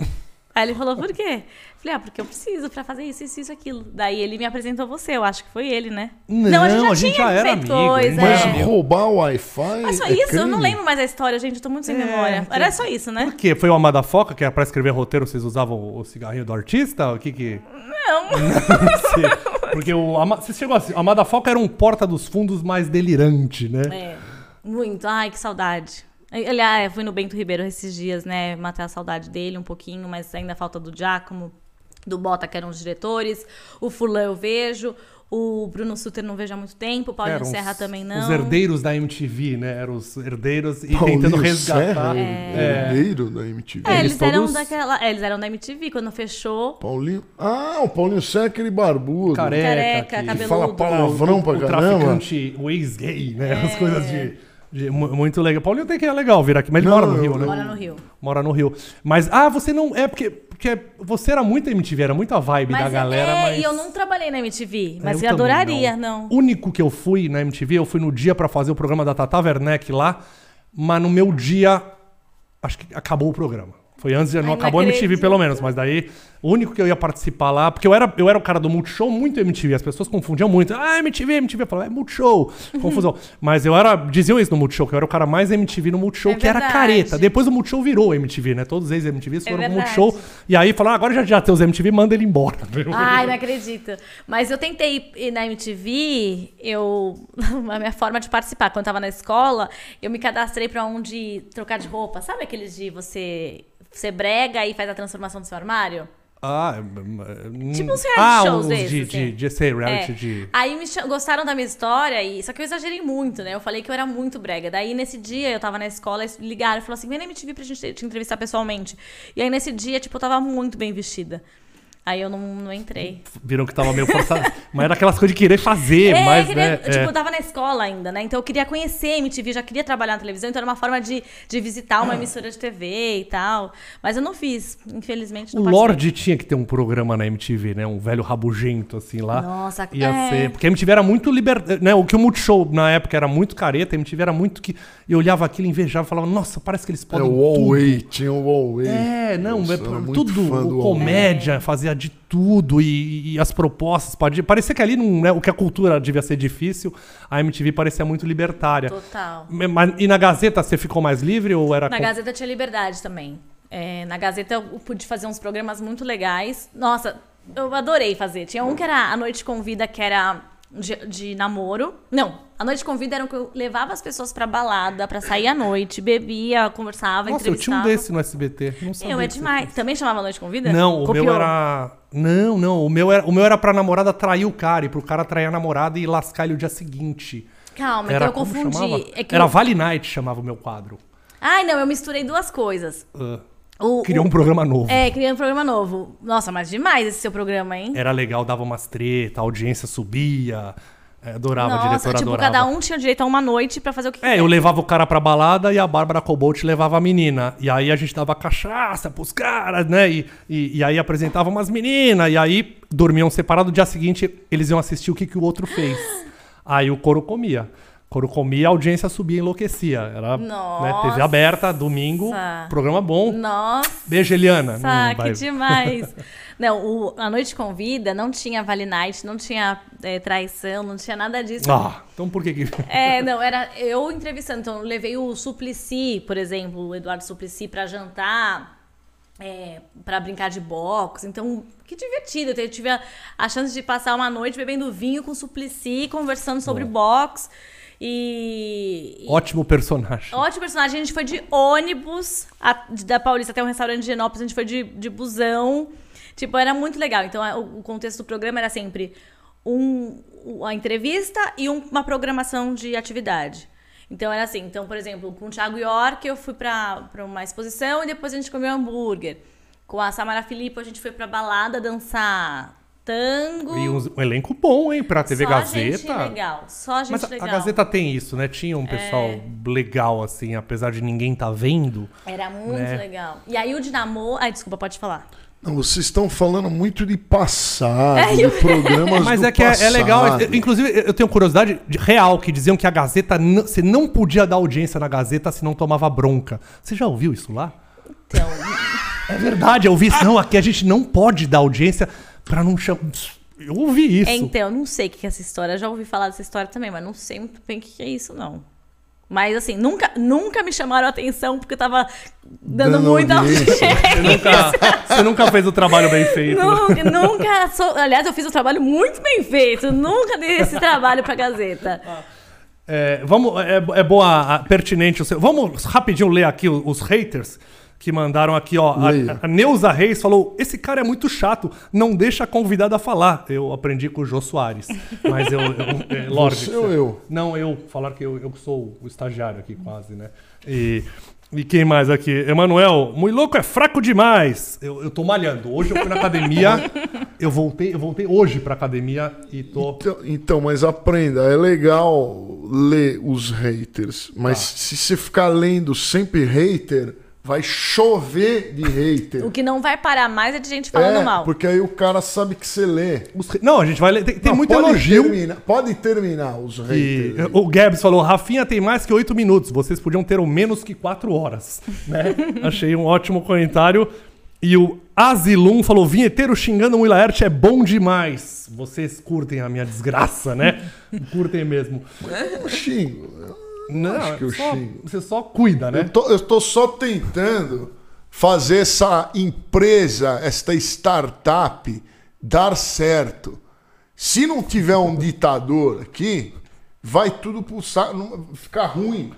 Aí ele falou, por quê? Falei, ah, porque eu preciso pra fazer isso, isso, isso, aquilo. Daí ele me apresentou você, eu acho que foi ele, né? Não, a gente já, a gente tinha já era feito amigo, coisa, Mas é. roubar o Wi-Fi. Mas só é isso? Eu não crime? lembro mais a história, gente. Eu tô muito sem É, memória. então- Era só isso, né? Por quê? Foi o Amada Foca, que era pra escrever roteiro, vocês usavam o cigarrinho do artista? O que que... Não. [LAUGHS] Não sei. Porque o Ama... Você chegou assim, o Amada Foca era um porta dos fundos mais delirante, né? É, muito. Ai, que saudade. Aliás, eu fui no Bento Ribeiro esses dias, né? Matar a saudade dele um pouquinho, mas ainda falta do Giacomo, do Bota, que eram os diretores. O Furlan eu vejo. O Bruno Suter não vejo há muito tempo. O Paulinho Eram Serra os- também não. Os herdeiros da MTV, né? Eram os herdeiros e Paulinho tentando resgatar. Serra, herdeiro da MTV. É, eles, Eles eram todos- daquela. é, eles eram da MTV quando fechou. Paulinho. Ah, o Paulinho Serra, aquele barbudo. Careca, Careca, que Que fala palavrão pra o caramba. traficante, o ex-gay, né? As coisas de, Muito legal. Paulinho tem que é legal vir aqui, mas ele Não, mora no Rio, né? Mora no Rio. Mora no Rio. Mas, ah, você não. É porque, porque você era muito MTV, era muito a vibe da Mas galera, é, mas. e eu não trabalhei na MTV, É, mas eu eu, adoraria, não. O único que eu fui na MTV, eu fui no dia pra fazer o programa da Tata Werneck lá, mas no meu dia, acho que acabou o programa. Foi antes, Ai, não acabou a MTV pelo menos, mas daí o único que eu ia participar lá, porque eu era, eu era o cara do Multishow muito MTV, as pessoas confundiam muito. Ah, MTV, MTV, eu falava, é Multishow, confusão. mas eu era, diziam isso no Multishow, que eu era o cara mais MTV no Multishow, É que era verdade. careta. Depois o Multishow virou MTV, né? Todos eles MTVs É foram pro verdade. Multishow, e aí falaram, ah, agora já, já tem os MTV, manda ele embora. Ai, não acredito. Mas eu tentei ir na MTV, eu. [LAUGHS] A minha forma de participar, quando eu tava na escola, eu me cadastrei pra um de trocar de roupa. Sabe aqueles de você. Você brega e faz a transformação do seu armário? Ah, Tipo uns reality ah, shows uns desses, de, assim. de, de, sei, reality É. de... Aí me gostaram da minha história, e só que eu exagerei muito, né? Eu falei que eu era muito brega. Daí nesse dia eu tava na escola, eles ligaram e falaram assim: vem na MTV pra gente te entrevistar pessoalmente. E aí nesse dia, tipo, eu tava muito bem vestida. Aí eu não, não entrei. Viram que tava meio forçado. [LAUGHS] mas era aquelas coisas de querer fazer, É, mas, queria- né? tipo, é. eu tava na escola ainda, né? Então eu queria conhecer a MTV, já queria trabalhar na televisão, então era uma forma de, de visitar uma emissora de TV e tal. Mas eu não fiz, infelizmente. O Não participei. Lorde tinha que ter um programa na MTV, né? Um velho rabugento, assim, lá. Nossa, Ia é. ser... Porque a MTV era muito liber... né? O que o Multishow, na época, era muito careta. A MTV era muito que... Eu olhava aquilo, invejava e falava, nossa, parece que eles É podem o Huawei, tinha o Huawei. É, não, Nossa, é, eu tudo, o comédia, fazia de tudo e, e as propostas, pode, parecia que ali não, né, o que a cultura devia ser difícil, a MTV parecia muito libertária. Total. Mas, e na Gazeta você ficou mais livre ou era Na com- Gazeta tinha liberdade também. É, na Gazeta eu pude fazer uns programas muito legais. Nossa, eu adorei fazer. Tinha um que era A Noite Convida, que era de, de namoro. Não, A Noite Convida era o que eu levava as pessoas pra balada, pra sair à noite, bebia, conversava, Nossa, eu tinha um entrevistava. desse no SBT. Não sabia Eu, é demais. fez. Também chamava Noite Convida? Não, o Copiou. meu era. Não, não. O meu era, o meu era pra namorada trair o cara e pro cara trair a namorada e lascar ele o dia seguinte. Calma, era que eu confundi. É Era eu- Vale Night chamava o meu quadro. Ai, não, eu misturei duas coisas. Ah, O, criou o- um programa novo. É, criando um programa novo. Nossa, mas demais esse seu programa, hein? Era legal, dava umas treta, a audiência subia. É, adorava, a Nossa, diretora tipo, adorava. cada um tinha direito a uma noite pra fazer o que É, eu levava o cara pra balada e a Bárbara Cobalt levava a menina. E aí a gente dava cachaça pros caras, né? E, e, e aí apresentava umas meninas. E aí dormiam separados. No dia seguinte eles iam assistir o que, que o outro fez. Aí o couro comia. Coro comia, a audiência subia e enlouquecia. Era né, Nossa. TV aberta, domingo, programa bom. Nossa, Beijo, Eliana. Hum, que vai- demais. [LAUGHS] não, o, a Noite Convida não tinha Vale Night, não tinha é, traição, não tinha nada disso. Ah, então por que que... [LAUGHS] É, não, era eu entrevistando. Então, eu levei o Suplicy, por exemplo, o Eduardo Suplicy, pra jantar. é, para brincar de boxe. Então, que divertido. Eu tive a, a chance de passar uma noite bebendo vinho com Suplicy, conversando sobre boxe. E, Ótimo personagem. Ótimo personagem. A gente foi de ônibus a- da Paulista até um restaurante de Genópolis. A gente foi de, de busão. Tipo, era muito legal. Então, a- o, contexto do programa era sempre um, a entrevista e um- uma programação de atividade. Então, era assim. Então, por exemplo, com o Thiago York, eu fui pra, pra uma exposição e depois a gente comeu hambúrguer. Com a Samara Filippo, a gente foi pra balada dançar tango. E um, um elenco bom, hein, pra TV Só Gazeta. gente legal. Só gente Mas a, legal. a Gazeta tem isso, né? Tinha um pessoal É. legal, assim, apesar de ninguém tá vendo. Era muito né? legal. E aí o Dinamo... Ai, desculpa, pode falar. Não, vocês estão falando muito de passado, É, de eu- programas [LAUGHS] Mas do é que é, é legal. passado. eu- Inclusive, eu tenho curiosidade de- real que diziam que a Gazeta. Você não podia dar audiência na Gazeta se não tomava bronca. Você já ouviu isso lá? Então, É verdade, eu ouvi isso. Não, aqui a gente não pode dar audiência pra não chamar. Eu ouvi isso. então, não sei o que é essa história. Eu já ouvi falar dessa história também, mas não sei muito bem o que é isso, não. Mas, assim, nunca, nunca me chamaram a atenção porque eu tava dando, Dando muita audiência. Você nunca, você nunca fez o trabalho bem feito. né? Nunca, nunca sou- aliás, eu fiz um trabalho muito bem feito. Nunca dei esse trabalho pra Gazeta. É, vamos, é, é boa, pertinente. o seu- Vamos rapidinho ler aqui os, os haters que mandaram aqui, ó. A, a Neuza Reis falou: esse cara é muito chato, não deixa a convidada falar. Eu aprendi com o Jô Soares. Mas eu. eu é, [LAUGHS] Lorde, Você ou eu? Não, eu. Falaram que eu, eu sou o estagiário aqui, quase, né? E. E quem mais aqui? Emanuel, muito louco é fraco demais. Eu, eu tô malhando. Hoje eu fui na academia. [LAUGHS] eu voltei, eu voltei hoje pra academia e tô. Então, então, mas aprenda, é legal ler os haters, mas Tá. se você ficar lendo sempre hater, vai chover de hater. O que não vai parar mais é de gente falando é, mal. porque aí o cara sabe que você lê. Os Não, a gente vai ler. Tem, tem Não, muito pode elogio. Terminar, pode terminar os E haters. o Gabs falou: Rafinha tem mais que oito minutos, vocês podiam ter o menos que quatro horas. Né? [LAUGHS] Achei um ótimo comentário. E o Azilum falou: vinheteiro xingando o Will Laerte é bom demais. Vocês curtem a minha desgraça, né? [LAUGHS] curtem mesmo. Eu xingo. eu Não, acho que eu só- xingo. você só cuida, né? Eu tô, eu tô só tentando fazer essa empresa, esta startup, dar certo. Se não tiver um ditador aqui, vai tudo saco, não- ficar ruim.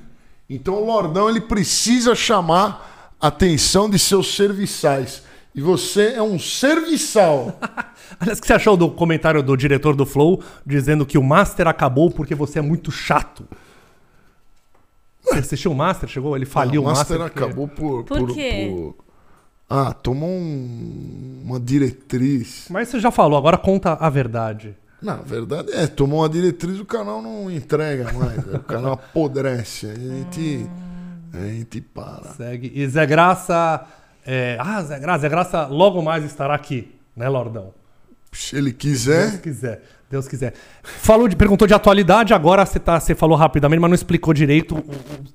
Então o Lordão ele precisa chamar a atenção de seus serviçais. E você é um serviçal. [LAUGHS] Aliás, o que você achou do comentário do diretor do Flow dizendo que o Master acabou porque você é muito chato? Você assistiu o Master? Chegou? Ele faliu o o Master Master. porque- acabou por, Por quê? por- Ah, tomou um- uma diretriz. Mas você já falou, agora conta a verdade. Não, a verdade é, tomou uma diretriz, o canal não entrega mais. o canal apodrece. A gente, a gente para. Segue. E Zé Graça. é, Ah, Zé Graça. Zé Graça logo mais estará aqui, né, Lordão? Se ele quiser, quiser. Deus quiser. Falou de, perguntou de atualidade, agora você, tá, você falou rapidamente, mas não explicou direito.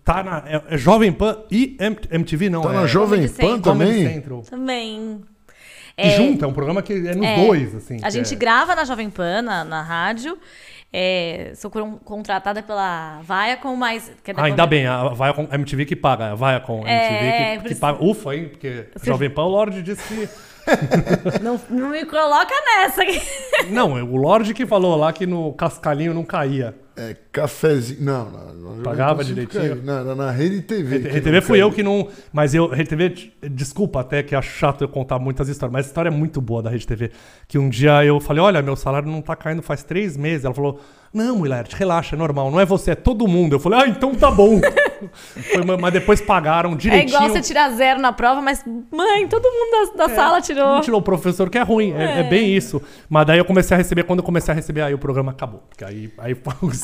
Tá na. É, é Jovem Pan e M- MTV, não? tá é na Jovem Comedy Pan também. Central. Também. E junto, é um programa que é nos É. dois, assim. A gente é- grava na Jovem Pan, na, na rádio. É, sou con- contratada pela Viacom, mas... É Ah, ainda bem, a Viacom MTV que paga, a Viacom É, MTV que, por que paga. Ufa, hein? Porque Jovem Pan, o Lorde disse que. [LAUGHS] Não, não me coloca nessa. [LAUGHS] Não, é o Lorde que falou lá que no cascalhinho não caía. É, cafezinho. Não, não, não Pagava direitinho? Não, era na Rede TV. Rede não fui caiu. eu que não. Mas eu, Rede TV, desculpa até que acho chato eu contar muitas histórias, mas a história é muito boa da Rede TV. Que um dia eu falei: olha, meu salário não tá caindo faz três meses. Ela falou: não, mulher, relaxa, é normal, não é você, é todo mundo. Eu falei: ah, então tá bom. [LAUGHS] Foi mas depois pagaram É direitinho. igual você tirar zero na prova, mas, mãe, todo mundo da, da sala tirou. Não tirou o professor, que é ruim, é, é bem isso. Mas daí eu comecei a receber, quando eu comecei a receber, aí o programa acabou. Porque aí, aí.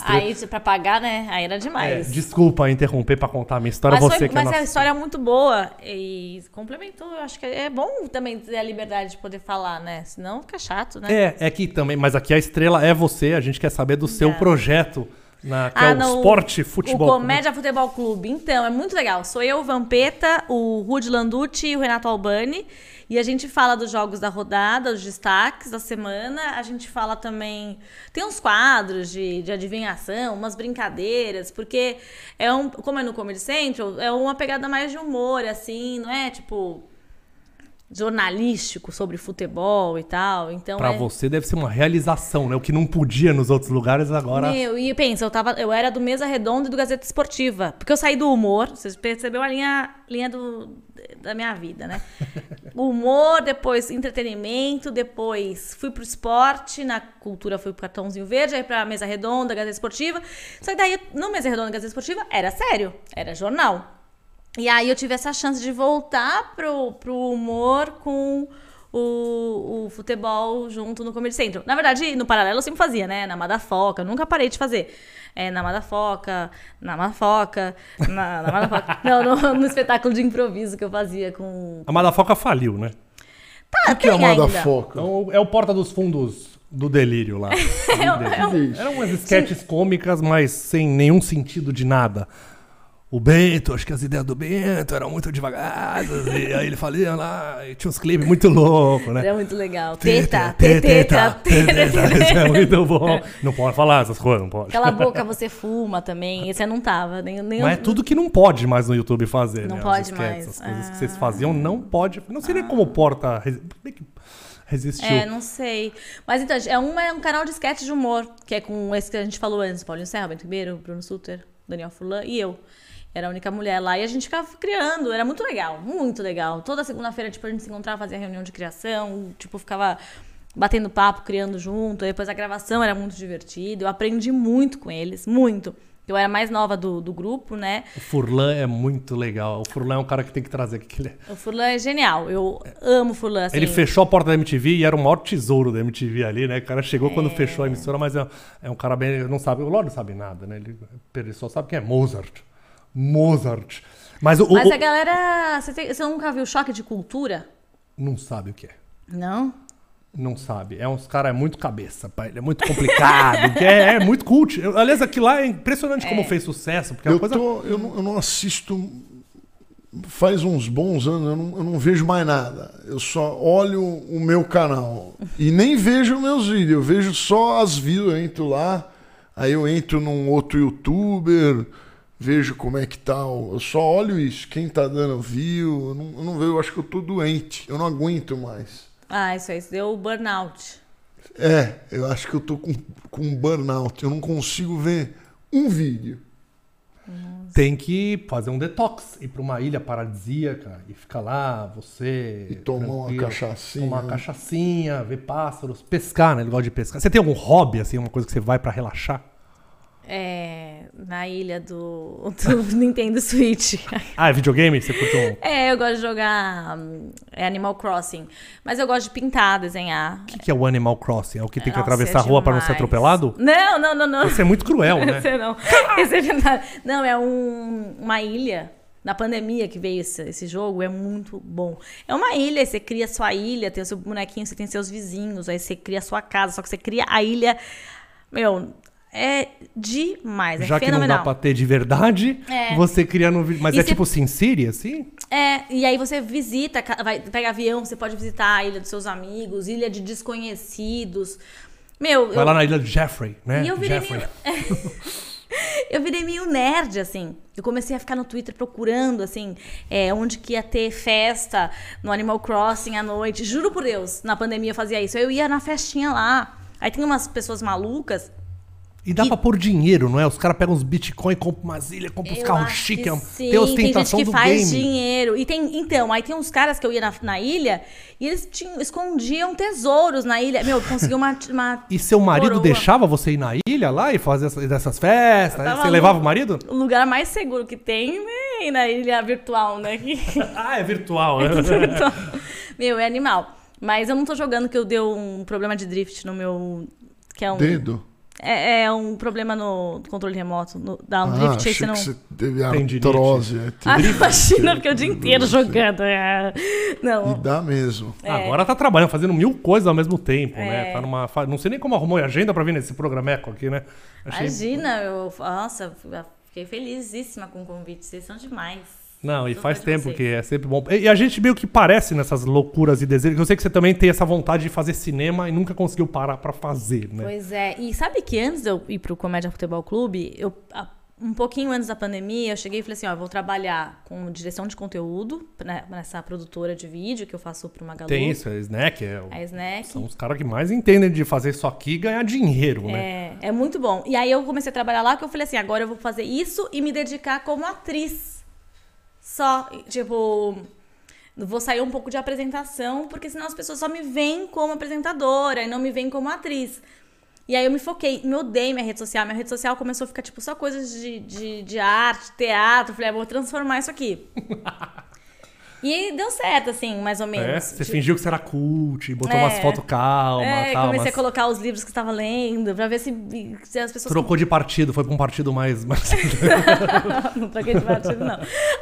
Aí, pra pagar, né? Aí era É, demais. desculpa interromper pra contar a minha história, mas você foi- é mas nossa... a história é muito boa e complementou. Eu acho que é bom também ter a liberdade de poder falar, né? Senão fica chato, né? É, é que também, mas aqui a estrela é você, a gente quer saber do seu É. projeto, na, que é o no- esporte futebol. O Comédia Futebol Clube. Então, é muito legal. Sou eu, o Vampeta, o Rudy Landucci e o Renato Albani. E a gente fala dos jogos da rodada, os destaques da semana. A gente fala também. Tem uns quadros de, de adivinhação, umas brincadeiras, porque é um. Como é no Comedy Central, é uma pegada mais de humor, assim, não é tipo. Jornalístico sobre futebol e tal. Então Pra é... você deve ser uma realização, né? O que não podia nos outros lugares, agora. Meu, e pensa, eu, tava, eu era do Mesa Redonda e do Gazeta Esportiva. Porque eu saí do humor, vocês perceberam a linha, linha do, da minha vida, né? [LAUGHS] humor, depois entretenimento, depois fui pro esporte, na cultura fui pro cartãozinho verde, aí pra Mesa Redonda, Gazeta Esportiva. Só que daí, no Mesa Redonda, Gazeta Esportiva, era sério, era jornal. E aí eu tive essa chance de voltar pro, pro humor com o, o futebol junto no Comedy Central. Na verdade, no paralelo eu sempre fazia, né? Na Madafoca, eu nunca parei de fazer. É, na Madafoca, na Mafoca, na, na Madafoca. [LAUGHS] Não, no, no espetáculo de improviso que eu fazia com... A Madafoca faliu, né? Tá, O que é a. Madafoca? Então, é o porta dos fundos do delírio lá. [LAUGHS] É, é um- Eram umas sketches cômicas, mas sem nenhum sentido de nada. O Bento, acho que as ideias do Bento eram muito devagadas, e aí ele fazia lá, e tinha uns clipes muito loucos, né? Era muito legal. Teta, teta, teta. Isso é muito bom. Não pode falar essas coisas, não pode. Cala a boca, você fuma também. Esse eu não tava. Nem, nem Mas é tudo que não pode mais no YouTube fazer, Não né? pode mais. As coisas que Ah. vocês faziam não pode. Não sei nem como o Porta que resistiu. É, não sei. Mas então, é um, é um canal de sketch de humor, que é com esse que a gente falou antes, Paulinho Serra, Bento Ribeiro, Bruno Suter, Daniel Furlan e eu. Era a única mulher lá e a gente ficava criando, era muito legal, muito legal. Toda segunda-feira, tipo, a gente se encontrava, fazia reunião de criação, tipo, ficava batendo papo, criando junto. Aí depois a gravação era muito divertida. Eu aprendi muito com eles, muito. Eu era mais nova do, do grupo, né? O Furlan é muito legal. O Furlan é um cara que tem que trazer aqui. que ele é- O Furlan é genial. Eu amo o Furlan. Assim. Ele fechou a porta da MTV e era o maior tesouro da MTV ali, né? O cara chegou quando fechou a emissora, mas é, é um cara bem. Não sabe, o Lorde não sabe nada, né? Ele, ele só sabe quem é Mozart. Mozart. Mas o. Mas o- a galera. Você, tem- você nunca viu choque de cultura? Não sabe o que é. Não? Não sabe. É uns cara é muito cabeça, pai. Ele é muito complicado. [LAUGHS] é, é muito cult. Eu- aliás, aquilo lá é impressionante como fez sucesso, porque é uma Eu, coisa. tô, eu, não, eu não assisto faz uns bons anos, eu não, eu não vejo mais nada. Eu só olho o meu canal e nem vejo meus vídeos, eu vejo só as views, eu entro lá, aí eu entro num outro youtuber, vejo como é que tá, o- eu só olho isso, quem tá dando view, eu não, eu não vejo, eu acho que eu tô doente, eu não aguento mais. Ah, isso aí, isso deu burnout. É, eu acho que eu tô com, com burnout, eu não consigo ver um vídeo. Tem que fazer um detox, ir pra uma ilha paradisíaca e ficar lá, você. E tomar uma cachaçinha, Tomar uma cachaçinha, ver pássaros, pescar, né? Ele gosta de pescar. Você tem algum hobby, assim, uma coisa que você vai pra relaxar? É, na ilha do, do [LAUGHS] Nintendo Switch. Ah, é videogame? Você curte um. É, eu gosto de jogar hum, é Animal Crossing. Mas eu gosto de pintar, desenhar. O que, que é o Animal Crossing? É o que tem que Nossa, atravessar é a rua pra não ser atropelado? Não, não, não, não. Você é muito cruel, [LAUGHS] né? Esse não. Esse é verdade. Não, é um- uma ilha. Na pandemia que veio esse, esse jogo, é muito bom. É uma ilha, você cria sua ilha, tem o seu bonequinho, você tem seus vizinhos, aí você cria a sua casa, só que você cria a ilha. Meu, é demais, é Já que não dá pra ter de verdade, É. você cria no vídeo. Mas E é tipo Sin City, assim? É, e aí você visita, vai, pega avião, você pode visitar a ilha dos seus amigos, ilha de desconhecidos. Meu, Vai eu, lá na ilha de Jeffrey, né? E eu virei Jeffrey. meio... [LAUGHS] eu virei meio nerd, assim. Eu comecei a ficar no Twitter procurando, assim, é, onde que ia ter festa no Animal Crossing à noite. Juro por Deus, na pandemia eu fazia isso. Eu ia na festinha lá. Aí tem umas pessoas malucas. E dá E- pra pôr dinheiro, não é? Os caras pegam uns bitcoin, compram umas ilhas, compram uns carros chiques. que é sim, Tem ostentação tem gente que do faz game. dinheiro. E tem, então, aí tem uns caras que eu ia na, na ilha e eles tinham, escondiam tesouros na ilha. Meu, conseguiu uma, uma E seu marido coroa. deixava você ir na ilha lá e fazer essas, dessas festas? Você louco. levava o marido? O lugar mais seguro que tem é na ilha virtual, né? [LAUGHS] [LAUGHS] Ah, é virtual. né? Meu, é animal. Mas eu não tô jogando que eu dei um problema de drift no meu. Que é um. Dedo? É, é um problema no controle remoto. No, dá um ah, drift aí você não. que você teve artrose. é, Ah, teve- imagina, porque o dia inteiro jogando. é. E Não. dá mesmo. Agora tá trabalhando, fazendo mil coisas ao mesmo tempo, É. né? Tá numa fa- Não sei nem como arrumou a agenda pra vir nesse programeco aqui, né? Achei- Imagina, eu. Nossa, fiquei felizíssima com o convite. Vocês são demais. Não, e faz tempo que é sempre bom. E a gente meio que parece nessas loucuras e desejos. Eu sei que você também tem essa vontade de fazer cinema e nunca conseguiu parar pra fazer, né? Pois é. E sabe que antes de eu ir pro Comédia Futebol Clube, eu, um pouquinho antes da pandemia, eu cheguei e falei assim, ó, vou trabalhar com direção de conteúdo né, nessa produtora de vídeo que eu faço pro Magalu. Tem isso, é Snack. É, o- A Snack. São os caras que mais entendem de fazer isso aqui e ganhar dinheiro, né? É, é muito bom. E aí eu comecei a trabalhar lá, que eu falei assim, agora eu vou fazer isso e me dedicar como atriz. Só, tipo, vou sair um pouco de apresentação, porque senão as pessoas só me veem como apresentadora e não me veem como atriz. E aí eu me foquei, me odeio minha rede social. Minha rede social começou a ficar, tipo, só coisas de, de, de arte, teatro. Falei, ah, vou transformar isso aqui. [LAUGHS] e deu certo, assim, mais ou É, menos. Você Tipo, fingiu que você era cult, botou É. umas fotos calma, é, tal, comecei a colocar os livros que estava lendo, pra ver se, se as pessoas trocou de partido, foi pra um partido mais... mais... [LAUGHS] não troquei de partido, não.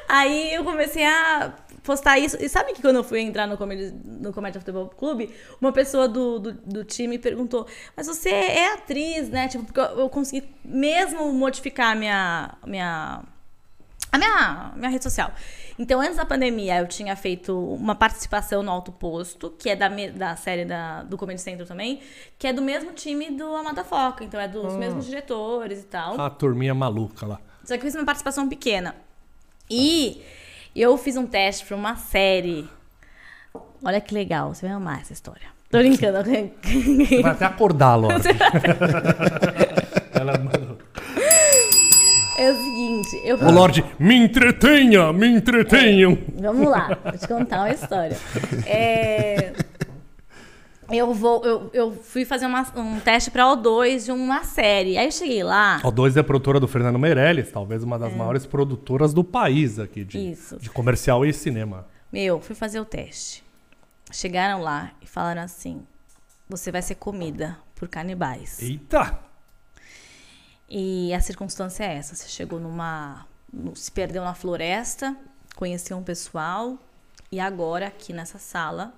Aí eu comecei a postar isso. E sabe que quando eu fui entrar no Comedy, no Comédia Futebol Clube, uma pessoa do, do, do time perguntou: Mas você é atriz, né? Tipo, porque eu, eu consegui mesmo modificar minha. minha a minha, minha rede social. Então, antes da pandemia, eu tinha feito uma participação no Alto Posto, que é da, da série da, do Comedy Central também, que é do mesmo time do Amada Foca. Então, é dos mesmos diretores e tal. a turminha maluca lá. Só que eu fiz uma participação pequena. E eu fiz um teste pra uma série. Olha que legal, você vai amar essa história. Tô brincando. [LAUGHS] Você vai até acordar, Lorde. [LAUGHS] Ela mandou. É o seguinte, eu Ô, Lorde, me entretenha, me entretenham. Vamos lá, vou te contar uma história. É, Eu, vou, eu, eu fui fazer uma- um teste pra O2 de uma série. Aí eu cheguei lá. O 2 é a produtora do Fernando Meirelles, talvez uma das maiores produtoras do país aqui de, É. Isso. de comercial e cinema. Meu, fui fazer o teste. Chegaram lá e falaram assim: você vai ser comida por canibais. Eita! E a circunstância é essa: você chegou numa. se perdeu na floresta, conheceu um pessoal, e agora, aqui nessa sala,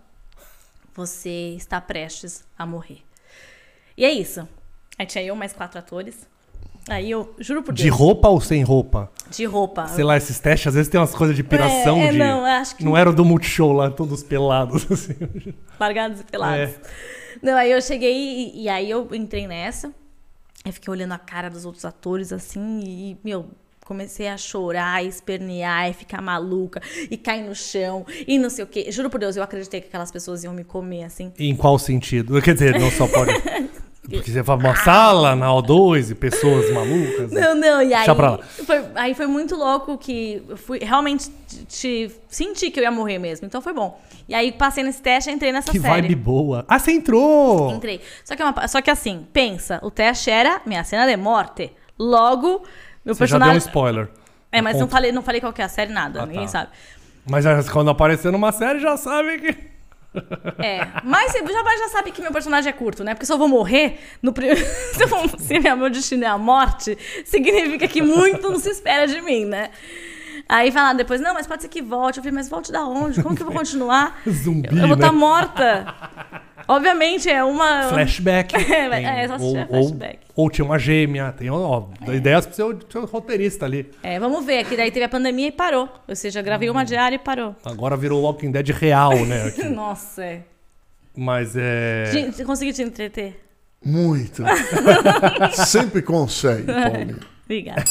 você está prestes a morrer. E é isso. Aí tinha eu mais quatro atores. Aí eu, juro por De Deus, roupa ou sem roupa? de roupa. Sei lá, esses testes, às vezes tem umas coisas de piração É, é, de. não, acho que- Não era o do Multishow lá, todos pelados, assim. largados e pelados. É. Não, aí eu cheguei e, e aí eu entrei nessa. Eu fiquei olhando a cara dos outros atores assim e, meu, comecei a chorar, espernear e ficar maluca e cair no chão e não sei o quê. Juro por Deus, eu acreditei que aquelas pessoas iam me comer assim. Em qual sentido? Quer dizer, não só pode. [LAUGHS] Porque você fala uma sala na O2 e pessoas malucas. Não, não, e aí. Deixa pra lá. Foi, aí foi muito louco que eu fui realmente te, senti que eu ia morrer mesmo. Então foi bom. E aí passei nesse teste e entrei nessa Que série. vibe boa. Ah, você entrou! Entrei. Só que, é uma- só que assim, pensa, o teste era minha cena de morte. Logo, meu Você já deu personagem. um spoiler. É, mas não Conta. falei, não falei qual que é a série, nada, Ah, ninguém tá. sabe. Mas quando aparecer numa série, já sabe que. É, mas já, já sabe que meu personagem é curto, né? Porque se eu vou morrer, no pri- [LAUGHS] se, meu destino é a morte, significa que muito não se espera de mim, né? Aí falaram depois, não, mas pode ser que volte. Eu falei, mas volte da onde? Como que eu vou continuar? [LAUGHS] Zumbi, eu, eu vou né? estar morta. Obviamente, é uma. Flashback. [LAUGHS] É, Tem- é, só ou, tiver ou- flashback. ou tinha uma gêmea. Tem ó, ideias pro seu, seu roteirista ali. É, vamos ver, que daí teve a pandemia e parou. Ou seja, gravei Hum. uma diária e parou. Agora virou Walking Dead real, né? [LAUGHS] Nossa, é. Mas é. Gente, consegui te entreter? Muito. [LAUGHS] Sempre consegue, Paulinho. Obrigada.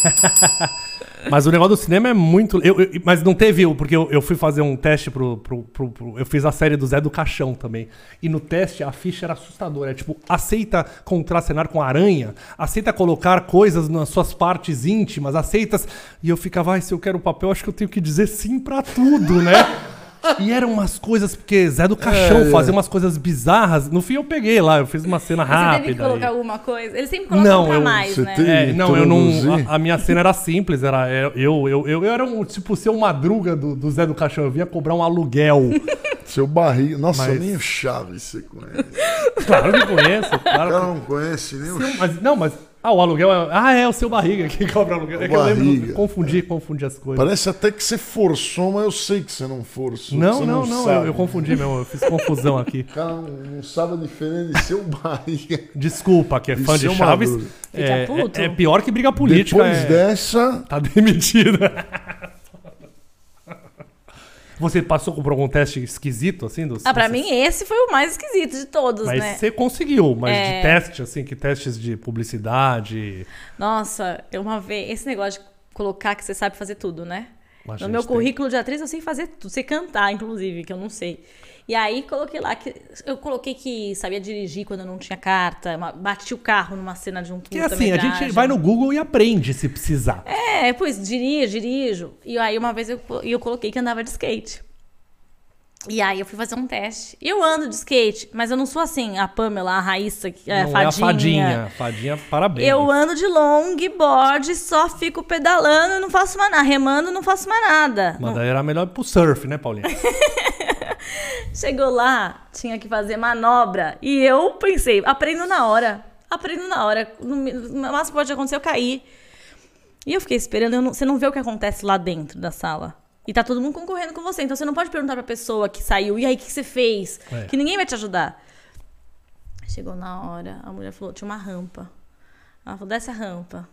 Mas o negócio do cinema é muito. eu- eu- mas não teve. o- Porque eu, eu fui fazer um teste pro, pro, pro- pro- Eu fiz a série do Zé do Caixão também. E no teste a ficha era assustadora. É tipo, aceita contracenar com aranha, aceita colocar coisas nas suas partes íntimas, aceitas. E eu ficava, ai, se eu quero papel, acho que eu tenho que dizer sim pra tudo, né? [LAUGHS] E eram umas coisas, porque Zé do Caixão É, é. fazia umas coisas bizarras. No fim eu peguei lá, eu fiz uma cena Você rápida. teve que colocar alguma coisa? Eles sempre colocam Não, pra eu- mais, você né? É, não, eu não. A, a minha cena era simples, era é, eu, eu, eu, eu era um tipo seu madruga do, do Zé do Caixão. Eu vinha cobrar um aluguel. [LAUGHS] Seu barriga. Nossa, Mas- nem o Chaves você conhece. claro que conheço, O cara claro. não conhece nem o que- Mas, não, mas. Ah, o aluguel é. Ah, é o seu barriga que [LAUGHS] cobra aluguel. É que eu lembro. Barriga. Confundi, confundi as coisas. Parece até que você forçou, mas eu sei que você não forçou. Não, não, não, sabe. eu, eu confundi mesmo, eu fiz confusão aqui. O [LAUGHS] cara não, não sabe a diferença de seu barriga. Desculpa, que é fã de Chaves. É, é, é pior que briga política. Depois é- dessa, Tá demitida. [LAUGHS] Você passou por algum teste esquisito, assim? Dos, Ah, pra desses- mim esse foi o mais esquisito de todos, Mas né? você conseguiu, mas É. de teste, assim, que testes de publicidade. Nossa, eu uma vez. Esse negócio de colocar que você sabe fazer tudo, né? No meu tem. currículo de atriz eu sei fazer tudo, sei cantar, inclusive, que eu não sei. E aí coloquei lá que. Eu coloquei que sabia dirigir quando não tinha carta, bati o carro numa cena de um Que assim, a gente vai no Google e aprende se precisar. É, pois dirijo, dirijo. E aí uma vez eu, eu coloquei que andava de skate. E aí eu fui fazer um teste. Eu ando de skate, mas eu não sou assim, a Pamela, a Raíssa, que é Não fadinha. é a fadinha. Fadinha, parabéns. Eu ando de longboard, só fico pedalando, não faço mais nada. Remando, não faço mais nada. Mas daí era melhor pro surf, né, Paulinha? [LAUGHS] Chegou lá, tinha que fazer manobra. E eu pensei, aprendo na hora. Aprendo na hora. No máximo pode acontecer eu cair. E eu fiquei esperando. eu não- você não vê o que acontece lá dentro da sala. E tá todo mundo concorrendo com você. Então você não pode perguntar pra pessoa que saiu. E aí, o que que você fez? É. Que ninguém vai te ajudar. Chegou na hora, a mulher falou, tinha uma rampa. Ela falou, desce a rampa.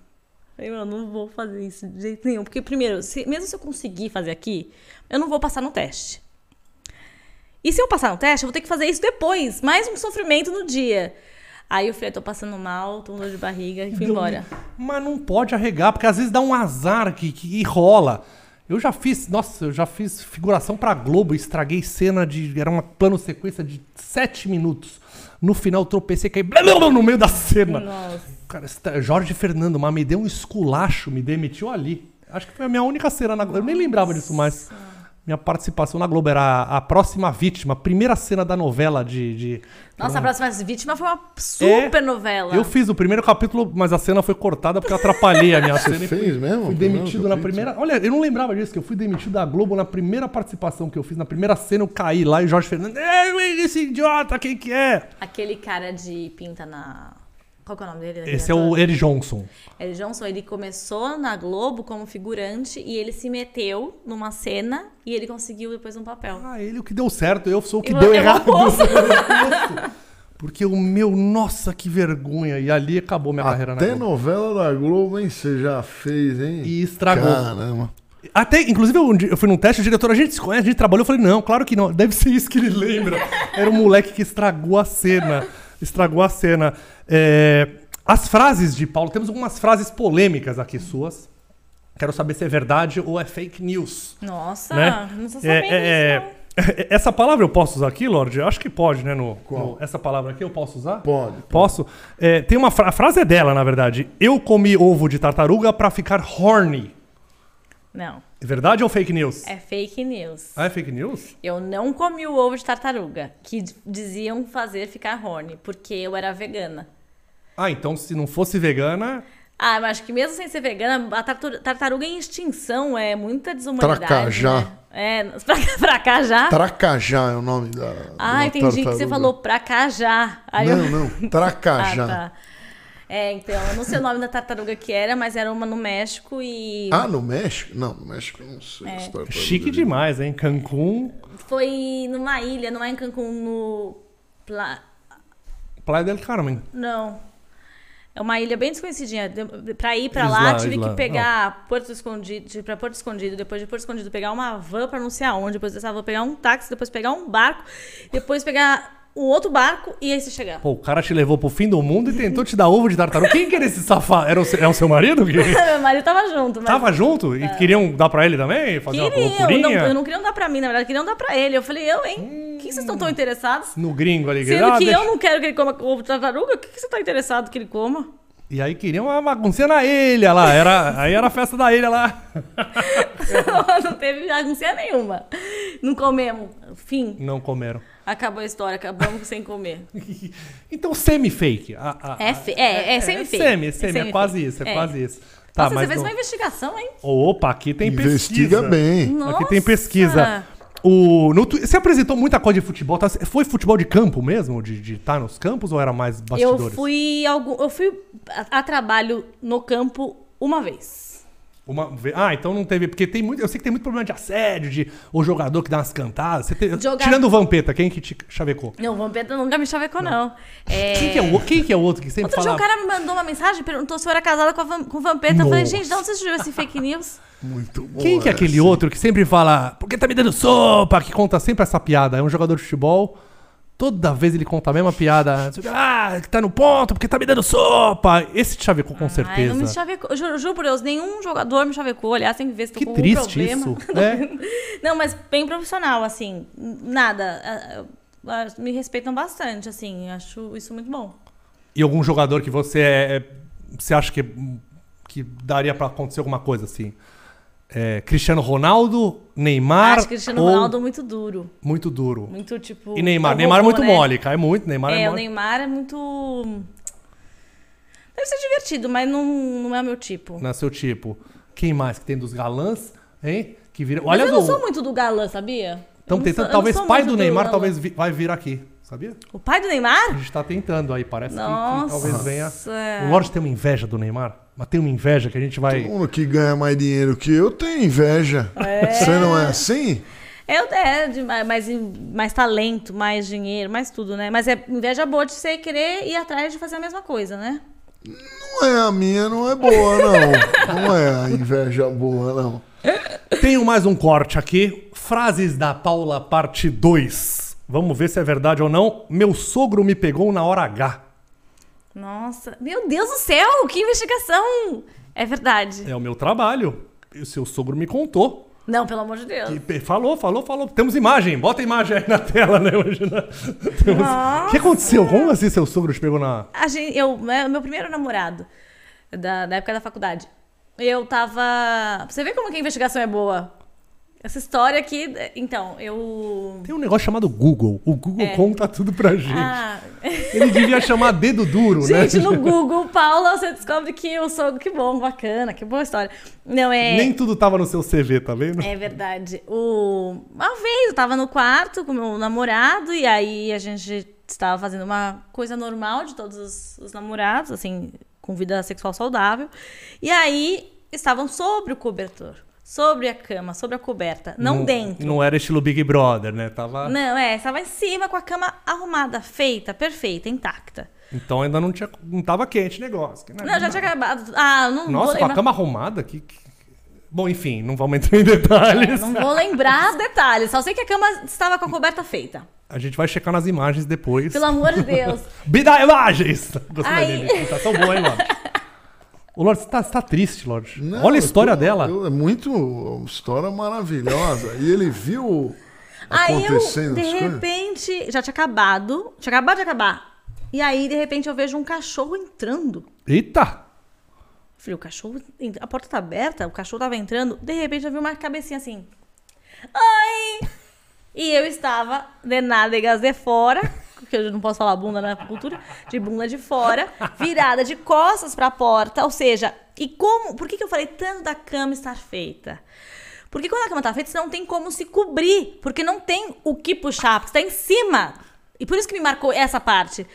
Eu falei, eu não vou fazer isso de jeito nenhum. Porque, primeiro, se- mesmo se eu conseguir fazer aqui, eu não vou passar no teste. E se eu passar no teste, eu vou ter que fazer isso depois. Mais um sofrimento no dia. Aí eu falei, tô passando mal, tô com dor de barriga e fui embora. Mas não pode arregar, porque às vezes dá um azar que, que rola. Eu já fiz, nossa, eu já fiz figuração pra Globo, estraguei cena de. Era uma plano sequência de sete minutos. No final tropecei e caí blá, blá, blá, no meio da cena. Nossa. Cara, Jorge Fernando, mas me deu um esculacho, me demitiu ali. Acho que foi a minha única cena na Globo. Eu nem lembrava disso mais. Minha participação na Globo era a, a próxima vítima, a primeira cena da novela de. de- Nossa, a próxima vítima foi uma super novela. É. Eu fiz o primeiro capítulo, mas a cena foi cortada porque eu atrapalhei a minha [LAUGHS] cena. e fez mesmo? Fui demitido na primeira. Olha, eu não lembrava disso, que eu fui demitido da Globo na primeira participação que eu fiz. Na primeira cena eu caí lá e Jorge Fernando. "É, esse idiota, quem que é? Aquele cara de pinta na. Qual que é o nome dele? Esse é o Eri Johnson. Eric Johnson, ele começou na Globo como figurante e ele se meteu numa cena e ele conseguiu depois um papel. Ah, ele o que deu certo, eu sou o que Eu- deu eu errado. [LAUGHS] Porque o meu, nossa, que vergonha. E ali acabou minha carreira na Até Globo. novela da Globo, hein? Você já fez, hein? E estragou. Caramba. Até, inclusive, eu, eu fui num teste, o diretor, a gente se conhece, a gente trabalhou. Eu falei, não, claro que não. Deve ser isso que ele lembra. Era um moleque que estragou a cena. Estragou a cena. É, as frases de Paulo, temos algumas frases polêmicas aqui suas. Quero saber se é verdade ou é fake news. Nossa, né? não É, sabendo é, disso, não. é, essa palavra eu posso usar aqui, Lorde? Eu acho que pode, né? No, Qual? no- essa palavra aqui eu posso usar? Pode. Posso? É, tem uma fra- a frase é dela, na verdade. Eu comi ovo de tartaruga pra ficar horny. Não, É verdade ou fake news? é fake news. Ah, é fake news? Eu não comi o ovo de tartaruga, que diziam fazer ficar horny, porque eu era vegana. Ah, então se não fosse vegana. Ah, mas acho que mesmo sem ser vegana, a tartaruga em extinção é muita desumanidade. Tracajá. Né? É, [LAUGHS] pra, pra cá já? Tracajá é o nome da. Ah, da entendi que você tartaruga. falou pra cá já. Aí Não, eu- não. Tracajá. [LAUGHS] Ah, tá. É, então, eu não sei o nome da tartaruga que era, mas era uma no México e Ah, no México? Não, no México eu não sei. É. Chique demais, hein? Cancún, foi numa ilha, não é em Cancún, no... Pla... Playa del Carmen. Não. É uma ilha bem desconhecidinha. De- Pra ir pra Isla- lá, tive Isla- que pegar Porto Escondido, pra Porto Escondido, depois de Porto Escondido pegar uma van pra não sei aonde, depois dessa van pegar um táxi, depois pegar um barco, depois pegar um outro barco e aí você chegar. Pô, o cara te levou pro fim do mundo e tentou te dar ovo de tartaruga. Quem que era esse safado? Era o seu, é o seu marido? Que [LAUGHS] Meu marido tava junto, mas... tava junto? E queriam dar pra ele também? Fazer uma Queriam, loucurinha? não, não queria dar pra mim, na verdade, queriam dar pra ele. Eu falei, eu, hein? O que vocês estão tão interessados? No gringo ali. Sendo ah, que deixa- eu não quero que ele coma ovo de tartaruga, o que, que você tá interessado que ele coma? E aí queriam uma baguncinha na ilha lá. Era... Aí era a festa da ilha lá. [LAUGHS] [LAUGHS] não teve bagunça nenhuma. Não comemos. Fim. Não comeram. Acabou a história, acabamos sem comer. [LAUGHS] Então, semi-fake. A- a- É, fe- é, é semi-fake. Semi, É semi, é, semi-fake. quase isso, é, É. quase isso. Tá, Nossa, mas você fez não- uma investigação, hein? Opa, aqui tem Investiga pesquisa. bem. Aqui tem Nossa! pesquisa. O, no, você apresentou muita coisa de futebol. tá? Foi futebol de campo mesmo? De estar nos campos ou era mais bastidores? Eu fui, algum, eu fui a, a trabalho no campo uma vez. Uma Ah, então não teve. Porque tem muito. Eu sei que tem muito problema de assédio, de o jogador que dá umas cantadas. Você tem- Jogar- Tirando o Vampeta, quem que te chavecou? Não, o Vampeta nunca me chavecou, não. É... Quem, que é o, quem que é o outro que sempre Outro dia fala. um cara me mandou uma mensagem, perguntou se eu era casada com, a com o Vampeta. Eu falei, Nossa. gente, de onde você surgiu esse fake news? Muito bom. Quem que é aquele outro que sempre fala, porque tá me dando sopa, que conta sempre essa piada? É um jogador de futebol, toda vez ele conta a mesma piada. Ah, que tá no ponto, porque tá me dando sopa. Esse te chavecou com Ai, certeza. não me chavecou. Juro, juro por Deus, nenhum jogador me chavecou. Aliás, tem que ver se tô que com algum triste problema. isso. [LAUGHS] É. Não, mas bem profissional, assim. Nada. Me respeitam bastante, assim. Acho isso muito bom. E algum jogador que você é, é- você acha que, que daria pra acontecer alguma coisa assim? É, Cristiano Ronaldo, Neymar Acho Cristiano ou Ronaldo muito duro. muito duro. Muito, tipo... E Neymar, é o Neymar é muito né? mole, cai muito, Neymar é, É, o mole. Neymar é muito... Deve ser divertido, mas não, não é o meu tipo. Não é seu tipo. Quem mais que tem dos galãs, hein? Que vira... Mas Olha eu não do... sou muito do galã, sabia? Eu não tentando, sou- eu não talvez pai do Neymar galã. talvez vi- vai vir aqui, sabia? O pai do Neymar? A gente tá tentando aí, parece que- que, Nossa. talvez venha. é. O Lorde tem uma inveja do Neymar, mas tem uma inveja que a gente vai. Todo mundo que ganha mais dinheiro que eu tem inveja. Você não é assim? Eu, é, de mais, mais, mais talento, mais dinheiro, mais tudo, né? Mas é inveja boa de você querer ir atrás de fazer a mesma coisa, né? Não é a minha, não é boa, não. Não é a inveja boa, não. Tenho mais um corte aqui. Frases da Paula, parte 2. Vamos ver se é verdade ou não. Meu sogro me pegou na hora H. Nossa, meu Deus do céu, que investigação! É verdade. É o meu trabalho. O seu sogro me contou. Não, pelo amor de Deus. Falou, falou, falou. Temos imagem. Bota a imagem aí na tela, né? Hoje, né? Temos- O que aconteceu? Como assim seu sogro te pegou na. A gente, eu, é, meu primeiro namorado, da, da época da faculdade, eu tava. Você vê como que a investigação é boa? Essa história aqui. Então, eu. Tem um negócio chamado Google. O Google É. conta tudo pra gente. Ah, Ele devia chamar dedo duro, né? gente, no Google, Paula, você descobre que eu sou. Que bom, bacana, que boa história. Não, é. Nem tudo tava no seu CV, tá vendo? É verdade. O... Uma vez eu tava no quarto com meu namorado e aí a gente estava fazendo uma coisa normal de todos os, os namorados, assim, com vida sexual saudável. E aí estavam sobre o cobertor, sobre a cama, sobre a coberta, não, dentro. Não era estilo Big Brother, né? Tava. Não, é, estava em cima com a cama arrumada, feita, perfeita, intacta. Então ainda não tinha, não tava quente o negócio. que Não, já tinha acabado. Ah, não Nossa, com a cama arrumada? Que, que- Bom, enfim, não vamos entrar em [LAUGHS] detalhes. Não vou lembrar detalhes, só sei que a cama estava com a coberta feita. A gente vai checar nas imagens depois. Pelo amor de Deus. [LAUGHS] Bida imagens! Gostei Ai. dele. Tá tão bom, hein, Lorde? [LAUGHS] O Lorde, você tá, você tá triste, Lorde. Não, Olha a eu história tô- dela. eu- é muito. Uma história maravilhosa. E ele viu [LAUGHS] Aí eu, acontecendo de as coisas. repente, já tinha acabado. Tinha acabado de acabar. E aí, de repente, eu vejo um cachorro entrando. Eita! Falei, o cachorro. A porta tá aberta, o cachorro tava entrando. De repente, eu vi uma cabecinha assim. Oi! E eu estava de nádegas de fora, porque eu não posso falar bunda na cultura, de bunda de fora, virada de costas pra porta. Ou seja, e como. Por que, que eu falei tanto da cama estar feita? Porque quando a cama tá feita, você não tem como se cobrir. Porque não tem o que puxar, porque você tá em cima. E por isso que me marcou essa parte.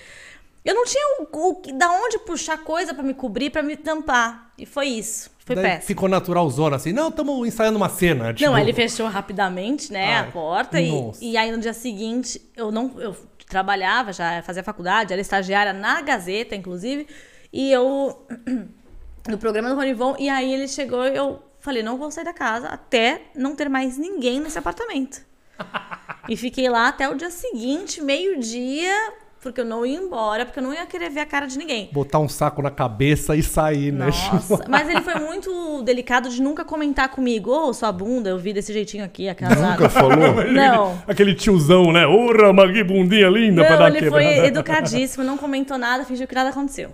Eu não tinha o, o, que- da onde puxar coisa pra me cobrir, pra me tampar. E foi isso. Foi Daí péssimo. ficou natural zona assim. Não, estamos ensaiando uma cena. Tipo, Não, ele fechou rapidamente, né, Ai, a porta. E, e aí no dia seguinte, eu não. Eu trabalhava, já fazia faculdade, era estagiária na Gazeta, inclusive. E eu. [CLEARS THROAT] No programa do Ronivon, e aí ele chegou e eu falei, não vou sair da casa até não ter mais ninguém nesse apartamento. [LAUGHS] e fiquei lá até o dia seguinte, meio-dia, porque eu não ia embora, porque eu não ia querer ver a cara de ninguém. Botar um saco na cabeça e sair, né? Nossa, [LAUGHS] mas ele foi muito delicado de nunca comentar comigo. Ô, sua bunda, eu vi desse jeitinho aqui, a casada. Nunca falou? Não. Aquele tiozão, né? Ora, Magui, bundinha linda pra Não, dar ele foi [LAUGHS] educadíssimo, não comentou nada, fingiu que nada aconteceu.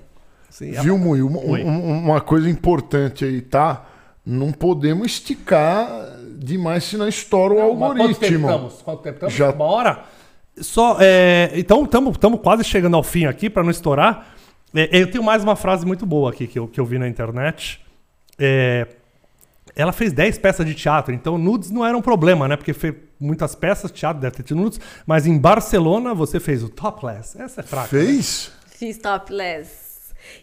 Sim, Viu, Mui? Uma, um- uma coisa importante aí, tá? Não podemos esticar demais, senão estoura o Mas Quanto tempo algoritmo. estamos? Quanto tempo estamos? Já- Uma hora? Só, é, então, estamos quase chegando ao fim aqui, para não estourar. É, eu tenho mais uma frase muito boa aqui que eu, que eu vi na internet. É, ela fez 10 peças de teatro, então nudes não era um problema, né? Porque fez muitas peças, teatro deve ter tido nudes. Mas em Barcelona você fez o topless. Essa é fraca. né? Fez? Fiz topless.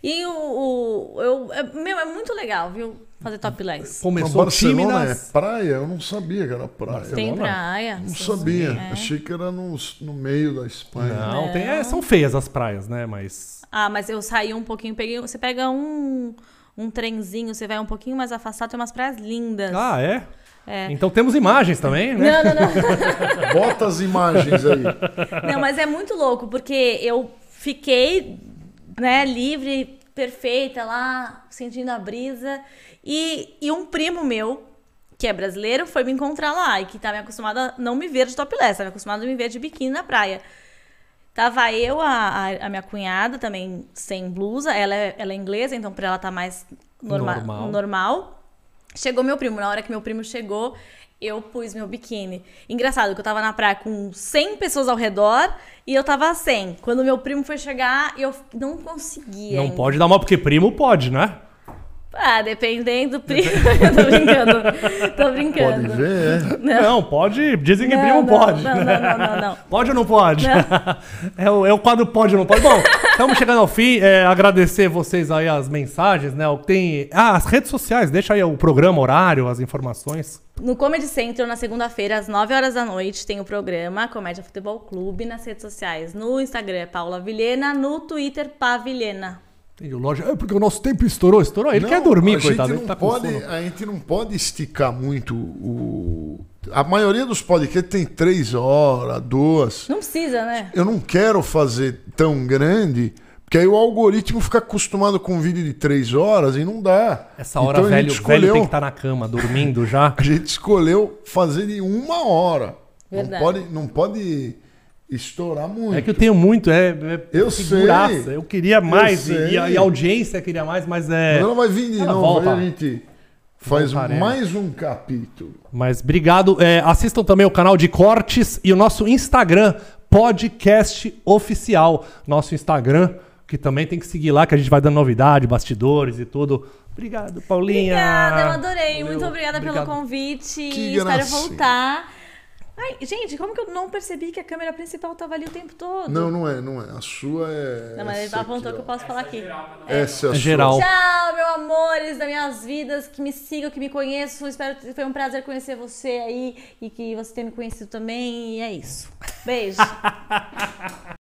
E o. o- eu, é- meu, é muito legal, viu? Fazer topless. Mas Começou time Barcelona nas... é praia? Eu não sabia que era praia. Tem Barcelona? praia. Não sabia. é. Achei que era no, no meio da Espanha. Não, tem, é, são feias as praias, né? Mas. Ah, mas eu saí um pouquinho, peguei. Você pega um, um trenzinho, você vai um pouquinho mais afastado, tem umas praias lindas. Ah, é? É. Então temos imagens também, né? Não, não, não. Bota as imagens aí. Não, mas é muito louco, porque eu fiquei, né, livre, perfeita lá, sentindo a brisa. E, e um primo meu, que é brasileiro, foi me encontrar lá e que tá me acostumado a não me ver de topless, tá me acostumado a me ver de biquíni na praia. Tava eu, a, a, a minha cunhada, também sem blusa. Ela é, ela é inglesa, então pra ela tá mais norma Normal. normal. Chegou meu primo. Na hora que meu primo chegou, eu pus meu biquíni. Engraçado que eu tava na praia com 100 pessoas ao redor e eu tava sem. Quando meu primo foi chegar, eu não conseguia. Não ainda. pode dar mal, porque primo pode, né? Ah, dependendo do primo. [LAUGHS] eu tô brincando. Tô brincando. Pode ver, é. Não, pode. Dizem que Não, primo não, pode. Não, não, não, não, não. [LAUGHS] Pode ou não pode? [LAUGHS] é, o, é o quadro pode ou não pode. Bom, estamos chegando ao fim. É, agradecer vocês aí as mensagens, né? O que Tem, ah, as redes sociais. Deixa aí o programa, horário, as informações. No Comedy Central, na segunda-feira, às 9 horas da noite, tem o programa Comédia Futebol Clube nas redes sociais. No Instagram é Paula Vilhena, no Twitter, Pavilhena. Entendi. Loja. É porque o nosso tempo estourou, estourou. Ele Não, quer dormir, a coitado. Gente Ele não tá pode, a gente não pode esticar muito o. A maioria dos podcasts tem três horas, duas. Não precisa, né? Eu não quero fazer tão grande, porque aí o algoritmo fica acostumado com um vídeo de três horas e não dá. Essa hora, Então a velho, gente o velho escolheu, tem que estar na cama, dormindo já. [LAUGHS] A gente escolheu fazer de uma hora. Não Verdade. pode, não pode estourar muito. É que eu tenho muito, é, é Eu figuraça. sei. Eu queria mais, Eu e, e a, e audiência queria mais, mas é. Mas ela vai vir de Ela novo, volta. a gente faz Voltaremos. mais um capítulo. Mas obrigado. É, assistam também o canal de cortes e o nosso Instagram, podcast oficial. Nosso Instagram, que também tem que seguir lá, que a gente vai dando novidade, bastidores e tudo. Obrigado, Paulinha. Obrigada, eu adorei. Valeu. Muito obrigada Obrigado. pelo convite. Que Espero voltar. Ai, gente, como que eu não percebi que a câmera principal tava ali o tempo todo? Não, não é, não é. A sua é. Não, mas ele essa apontou aqui, que eu posso falar aqui. Essa é a É sua. geral. Tchau, meu amores das minhas vidas, que me sigam, que me conheçam. Espero que foi um prazer conhecer você aí e que você tenha me conhecido também. E é isso. Beijo. [LAUGHS]